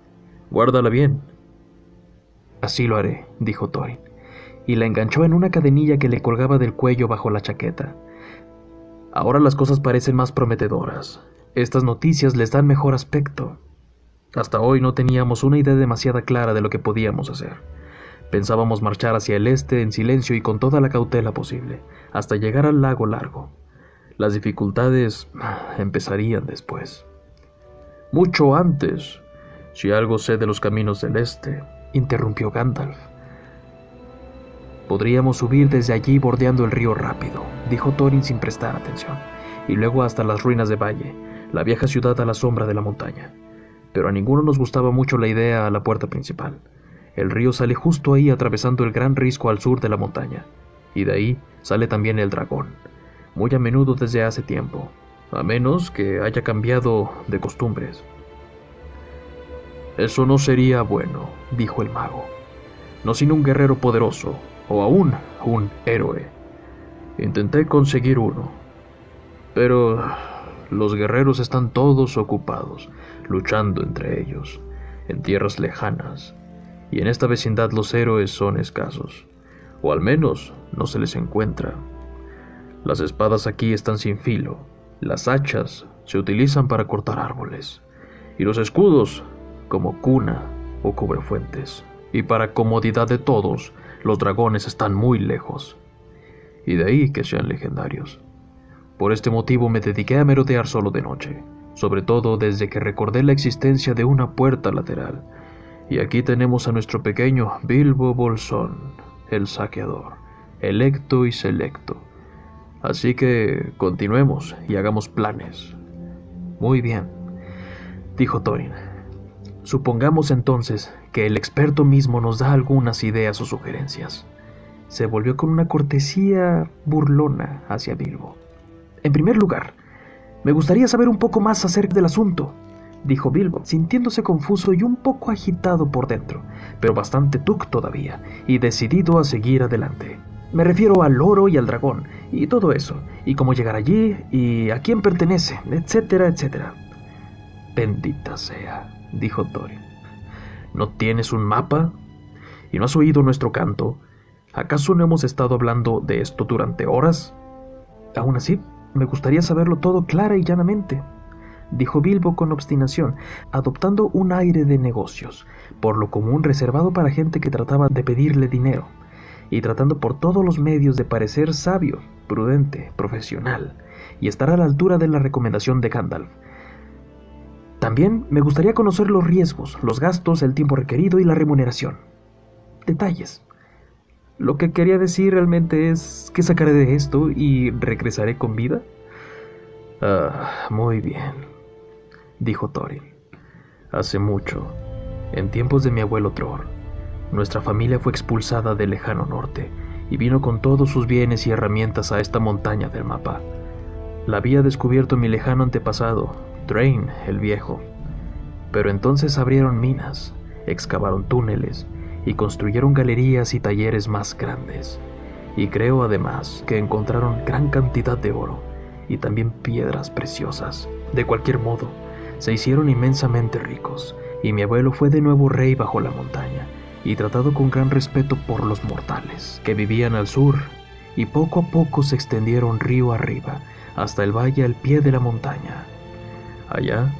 Guárdala bien. Así lo haré, dijo Thorin, y la enganchó en una cadenilla que le colgaba del cuello bajo la chaqueta. Ahora las cosas parecen más prometedoras. Estas noticias les dan mejor aspecto. Hasta hoy no teníamos una idea demasiado clara de lo que podíamos hacer, Pensábamos marchar hacia el este en silencio y con toda la cautela posible, hasta llegar al lago largo. Las dificultades empezarían después. Mucho antes, si algo sé de los caminos del este, interrumpió Gandalf. Podríamos subir desde allí bordeando el río rápido, dijo Thorin sin prestar atención, y luego hasta las ruinas de Valle, la vieja ciudad a la sombra de la montaña. Pero a ninguno nos gustaba mucho la idea a la puerta principal. El río sale justo ahí atravesando el gran risco al sur de la montaña, y de ahí sale también el dragón, muy a menudo desde hace tiempo, a menos que haya cambiado de costumbres. Eso no sería bueno, dijo el mago, no sin un guerrero poderoso, o aún un héroe. Intenté conseguir uno, pero los guerreros están todos ocupados, luchando entre ellos, en tierras lejanas, y en esta vecindad los héroes son escasos, o al menos no se les encuentra. Las espadas aquí están sin filo, las hachas se utilizan para cortar árboles, y los escudos como cuna o cubrefuentes. Y para comodidad de todos, los dragones están muy lejos, y de ahí que sean legendarios. Por este motivo me dediqué a merodear solo de noche, sobre todo desde que recordé la existencia de una puerta lateral. Y aquí tenemos a nuestro pequeño Bilbo Bolsón, el saqueador, electo y selecto. Así que continuemos y hagamos planes. Muy bien, dijo Thorin. Supongamos entonces que el experto mismo nos da algunas ideas o sugerencias. Se volvió con una cortesía burlona hacia Bilbo. En primer lugar, me gustaría saber un poco más acerca del asunto, dijo Bilbo, sintiéndose confuso y un poco agitado por dentro, pero bastante tuc todavía, y decidido a seguir adelante. Me refiero al oro y al dragón, y todo eso, y cómo llegar allí, y a quién pertenece, etcétera, etcétera. Bendita sea, dijo Thorin. ¿No tienes un mapa? ¿Y no has oído nuestro canto? ¿Acaso no hemos estado hablando de esto durante horas? Aún así, me gustaría saberlo todo clara y llanamente, dijo Bilbo con obstinación, adoptando un aire de negocios, por lo común reservado para gente que trataba de pedirle dinero, y tratando por todos los medios de parecer sabio, prudente, profesional, y estar a la altura de la recomendación de Gandalf. También me gustaría conocer los riesgos, los gastos, el tiempo requerido y la remuneración. Detalles. Lo que quería decir realmente es que sacaré de esto y regresaré con vida. Ah, muy bien, dijo Thorin. Hace mucho, en tiempos de mi abuelo Tror, nuestra familia fue expulsada del lejano norte y vino con todos sus bienes y herramientas a esta montaña del mapa. La había descubierto mi lejano antepasado, Drain el Viejo. Pero entonces abrieron minas, excavaron túneles y construyeron galerías y talleres más grandes. Y creo además que encontraron gran cantidad de oro y también piedras preciosas. De cualquier modo, se hicieron inmensamente ricos y mi abuelo fue de nuevo rey bajo la montaña y tratado con gran respeto por los mortales que vivían al sur y poco a poco se extendieron río arriba hasta el valle al pie de la montaña. Allá,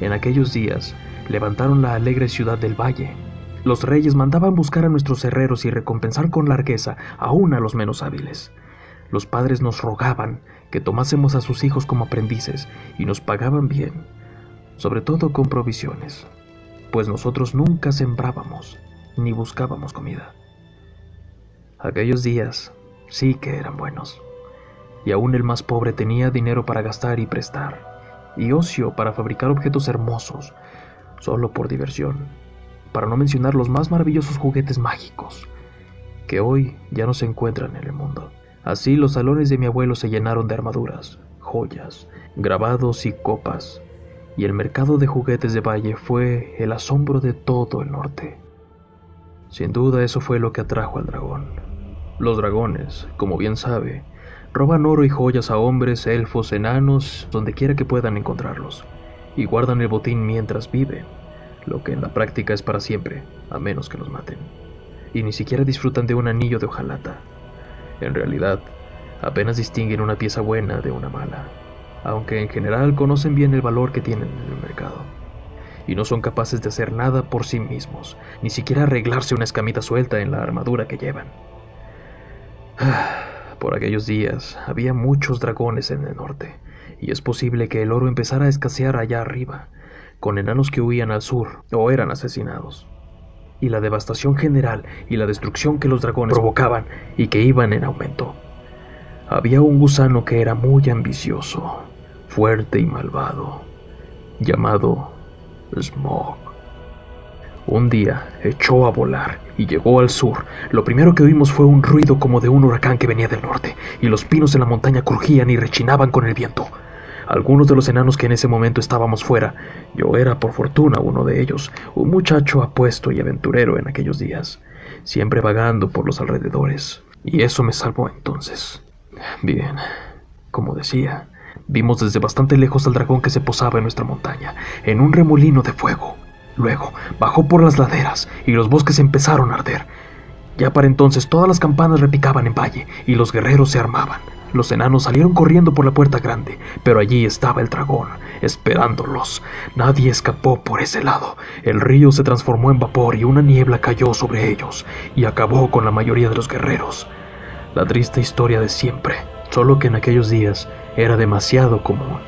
en aquellos días, levantaron la alegre ciudad del valle. Los reyes mandaban buscar a nuestros herreros y recompensar con largueza aún a los menos hábiles. Los padres nos rogaban que tomásemos a sus hijos como aprendices y nos pagaban bien, sobre todo con provisiones, pues nosotros nunca sembrábamos ni buscábamos comida. Aquellos días sí que eran buenos, y aún el más pobre tenía dinero para gastar y prestar y ocio para fabricar objetos hermosos, solo por diversión, para no mencionar los más maravillosos juguetes mágicos, que hoy ya no se encuentran en el mundo. Así los salones de mi abuelo se llenaron de armaduras, joyas, grabados y copas, y el mercado de juguetes de Valle fue el asombro de todo el norte. Sin duda eso fue lo que atrajo al dragón. Los dragones, como bien sabe, Roban oro y joyas a hombres, elfos, enanos, donde quiera que puedan encontrarlos, y guardan el botín mientras viven, lo que en la práctica es para siempre, a menos que los maten. Y ni siquiera disfrutan de un anillo de hojalata. En realidad, apenas distinguen una pieza buena de una mala, aunque en general conocen bien el valor que tienen en el mercado. Y no son capaces de hacer nada por sí mismos, ni siquiera arreglarse una escamita suelta en la armadura que llevan. Por aquellos días había muchos dragones en el norte, y es posible que el oro empezara a escasear allá arriba, con enanos que huían al sur o eran asesinados. Y la devastación general y la destrucción que los dragones provocaban y que iban en aumento. Había un gusano que era muy ambicioso, fuerte y malvado, llamado Smog. Un día echó a volar y llegó al sur. Lo primero que oímos fue un ruido como de un huracán que venía del norte, y los pinos en la montaña crujían y rechinaban con el viento. Algunos de los enanos que en ese momento estábamos fuera, yo era por fortuna uno de ellos, un muchacho apuesto y aventurero en aquellos días, siempre vagando por los alrededores, y eso me salvó entonces. Bien, como decía, vimos desde bastante lejos al dragón que se posaba en nuestra montaña, en un remolino de fuego. Luego bajó por las laderas y los bosques empezaron a arder. Ya para entonces todas las campanas repicaban en valle y los guerreros se armaban. Los enanos salieron corriendo por la puerta grande, pero allí estaba el dragón, esperándolos. Nadie escapó por ese lado. El río se transformó en vapor y una niebla cayó sobre ellos y acabó con la mayoría de los guerreros. La triste historia de siempre, solo que en aquellos días era demasiado común.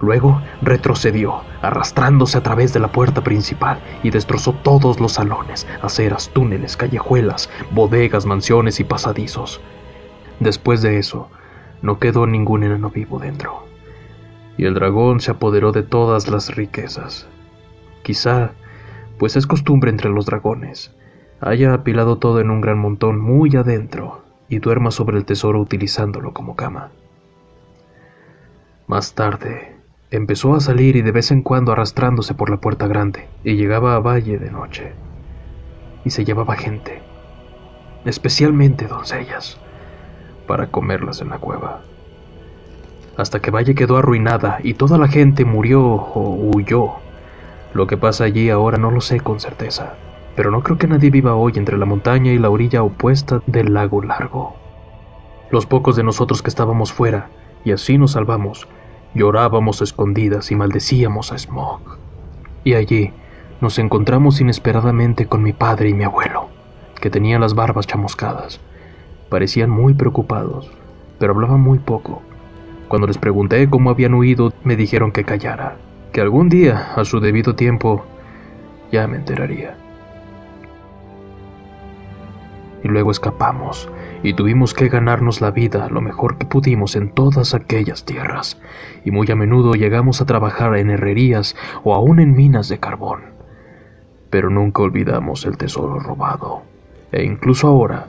Luego retrocedió, arrastrándose a través de la puerta principal y destrozó todos los salones, aceras, túneles, callejuelas, bodegas, mansiones y pasadizos. Después de eso, no quedó ningún enano vivo dentro. Y el dragón se apoderó de todas las riquezas. Quizá, pues es costumbre entre los dragones, haya apilado todo en un gran montón muy adentro y duerma sobre el tesoro utilizándolo como cama. Más tarde, empezó a salir y de vez en cuando arrastrándose por la puerta grande, y llegaba a Valle de noche. Y se llevaba gente, especialmente doncellas para comerlas en la cueva. Hasta que Valle quedó arruinada y toda la gente murió o huyó. Lo que pasa allí ahora no lo sé con certeza, pero no creo que nadie viva hoy entre la montaña y la orilla opuesta del lago largo. Los pocos de nosotros que estábamos fuera, y así nos salvamos, llorábamos escondidas y maldecíamos a Smog. Y allí nos encontramos inesperadamente con mi padre y mi abuelo, que tenían las barbas chamuscadas. Parecían muy preocupados, pero hablaban muy poco. Cuando les pregunté cómo habían huido, me dijeron que callara, que algún día, a su debido tiempo, ya me enteraría. Y luego escapamos, y tuvimos que ganarnos la vida lo mejor que pudimos en todas aquellas tierras, y muy a menudo llegamos a trabajar en herrerías o aún en minas de carbón. Pero nunca olvidamos el tesoro robado, e incluso ahora,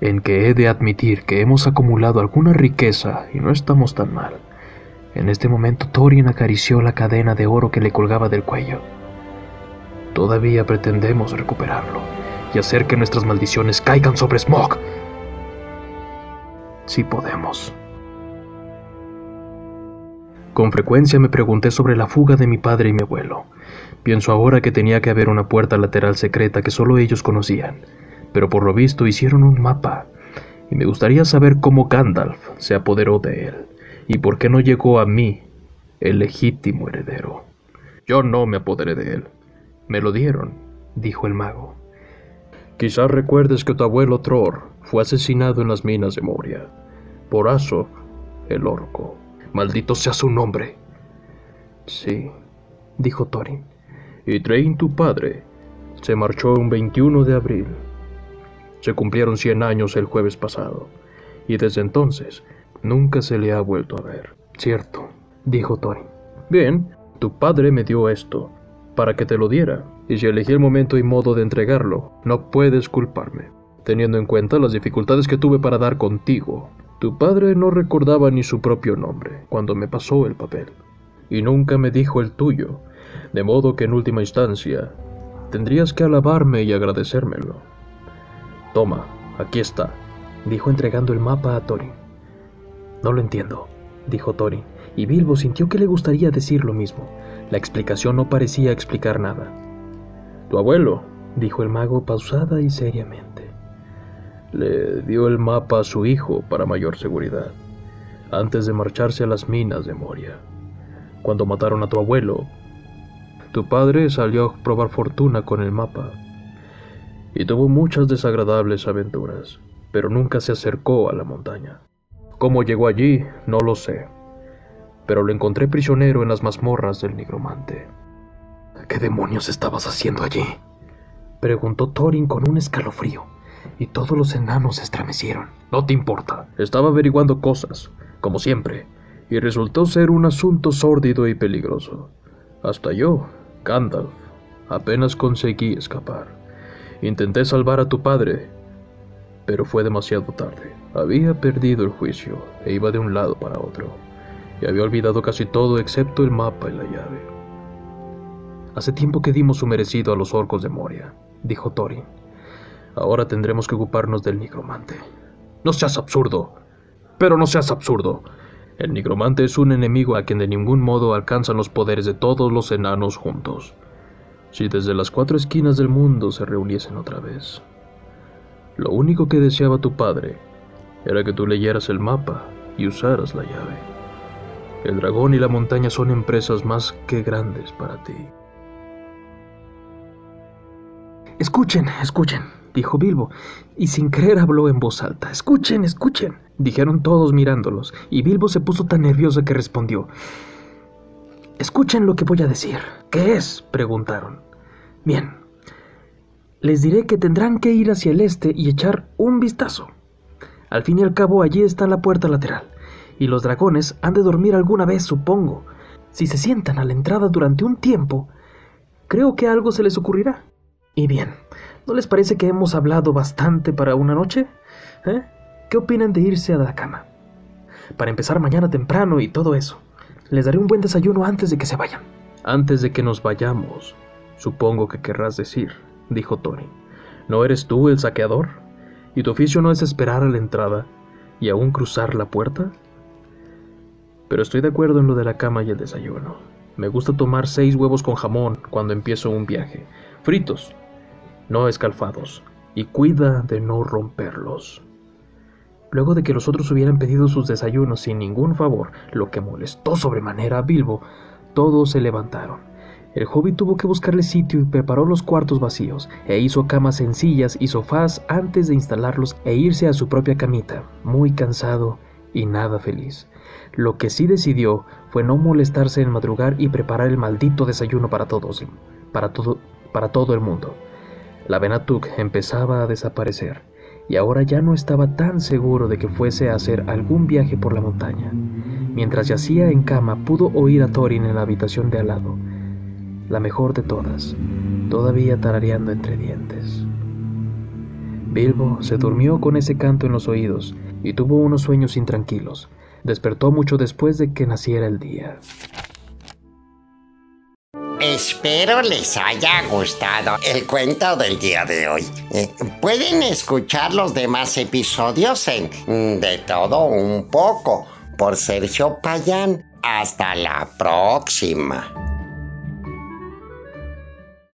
en que he de admitir que hemos acumulado alguna riqueza y no estamos tan mal. En este momento Thorin acarició la cadena de oro que le colgaba del cuello. Todavía pretendemos recuperarlo y hacer que nuestras maldiciones caigan sobre Smog. Si podemos. Con frecuencia me pregunté sobre la fuga de mi padre y mi abuelo. Pienso ahora que tenía que haber una puerta lateral secreta que solo ellos conocían pero por lo visto hicieron un mapa, y me gustaría saber cómo Gandalf se apoderó de él, y por qué no llegó a mí, el legítimo heredero. Yo no me apoderé de él. Me lo dieron, dijo el mago. Quizás recuerdes que tu abuelo Tror fue asesinado en las minas de Moria, por Aso, el orco. Maldito sea su nombre. Sí, dijo Thorin. Y Train, tu padre, se marchó un 21 de abril se cumplieron 100 años el jueves pasado, y desde entonces nunca se le ha vuelto a ver. Cierto, dijo Thorin. Bien, tu padre me dio esto, para que te lo diera, y si elegí el momento y modo de entregarlo, no puedes culparme, teniendo en cuenta las dificultades que tuve para dar contigo. Tu padre no recordaba ni su propio nombre cuando me pasó el papel, y nunca me dijo el tuyo, de modo que en última instancia tendrías que alabarme y agradecérmelo. Toma, aquí está, dijo entregando el mapa a Thorin. No lo entiendo, dijo Thorin, y Bilbo sintió que le gustaría decir lo mismo. La explicación no parecía explicar nada. Tu abuelo, dijo el mago pausada y seriamente. Le dio el mapa a su hijo para mayor seguridad, antes de marcharse a las minas de Moria. Cuando mataron a tu abuelo, Tu padre salió a probar fortuna con el mapa y tuvo muchas desagradables aventuras, pero nunca se acercó a la montaña. ¿Cómo llegó allí? No lo sé, pero lo encontré prisionero en las mazmorras del nigromante. ¿Qué demonios estabas haciendo allí? preguntó Thorin con un escalofrío, y todos los enanos se estremecieron. No te importa, estaba averiguando cosas, como siempre, y resultó ser un asunto sórdido y peligroso. Hasta yo, Gandalf, apenas conseguí escapar. Intenté salvar a tu padre, pero fue demasiado tarde. Había perdido el juicio e iba de un lado para otro, y había olvidado casi todo excepto el mapa y la llave. Hace tiempo que dimos su merecido a los orcos de Moria, dijo Thorin. Ahora tendremos que ocuparnos del nigromante. No seas absurdo. Pero no seas absurdo. El nigromante es un enemigo a quien de ningún modo alcanzan los poderes de todos los enanos juntos. Si desde las cuatro esquinas del mundo se reuniesen otra vez. Lo único que deseaba tu padre era que tú leyeras el mapa y usaras la llave. El dragón y la montaña son empresas más que grandes para ti. Escuchen, escuchen, dijo Bilbo, y sin creer habló en voz alta. Escuchen, escuchen, dijeron todos mirándolos, y Bilbo se puso tan nervioso que respondió. Escuchen lo que voy a decir. ¿Qué es? preguntaron. Bien, les diré que tendrán que ir hacia el este y echar un vistazo. Al fin y al cabo allí está la puerta lateral, y los dragones han de dormir alguna vez, supongo. Si se sientan a la entrada durante un tiempo, creo que algo se les ocurrirá. Y bien, ¿no les parece que hemos hablado bastante para una noche? ¿Eh? ¿Qué opinan de irse a la cama? Para empezar mañana temprano y todo eso. Les daré un buen desayuno antes de que se vayan. Antes de que nos vayamos, supongo que querrás decir, dijo Tony. ¿No eres tú el saqueador? ¿Y tu oficio no es esperar a la entrada y aún cruzar la puerta? Pero estoy de acuerdo en lo de la cama y el desayuno. Me gusta tomar seis huevos con jamón cuando empiezo un viaje, fritos, no escalfados, y cuida de no romperlos. Luego de que los otros hubieran pedido sus desayunos sin ningún favor, lo que molestó sobremanera a Bilbo, todos se levantaron. El hobbit tuvo que buscarle sitio y preparó los cuartos vacíos, e hizo camas sencillas y sofás antes de instalarlos e irse a su propia camita, muy cansado y nada feliz. Lo que sí decidió fue no molestarse en madrugar y preparar el maldito desayuno para todos, para todo, para todo el mundo. La Benatuk empezaba a desaparecer, y ahora ya no estaba tan seguro de que fuese a hacer algún viaje por la montaña. Mientras yacía en cama, pudo oír a Thorin en la habitación de al lado, la mejor de todas, todavía tarareando entre dientes. Bilbo se durmió con ese canto en los oídos y tuvo unos sueños intranquilos. Despertó mucho después de que naciera el día. Espero les haya gustado el cuento del día de hoy. Eh, pueden escuchar los demás episodios en De todo un poco por Sergio Payán. Hasta la próxima.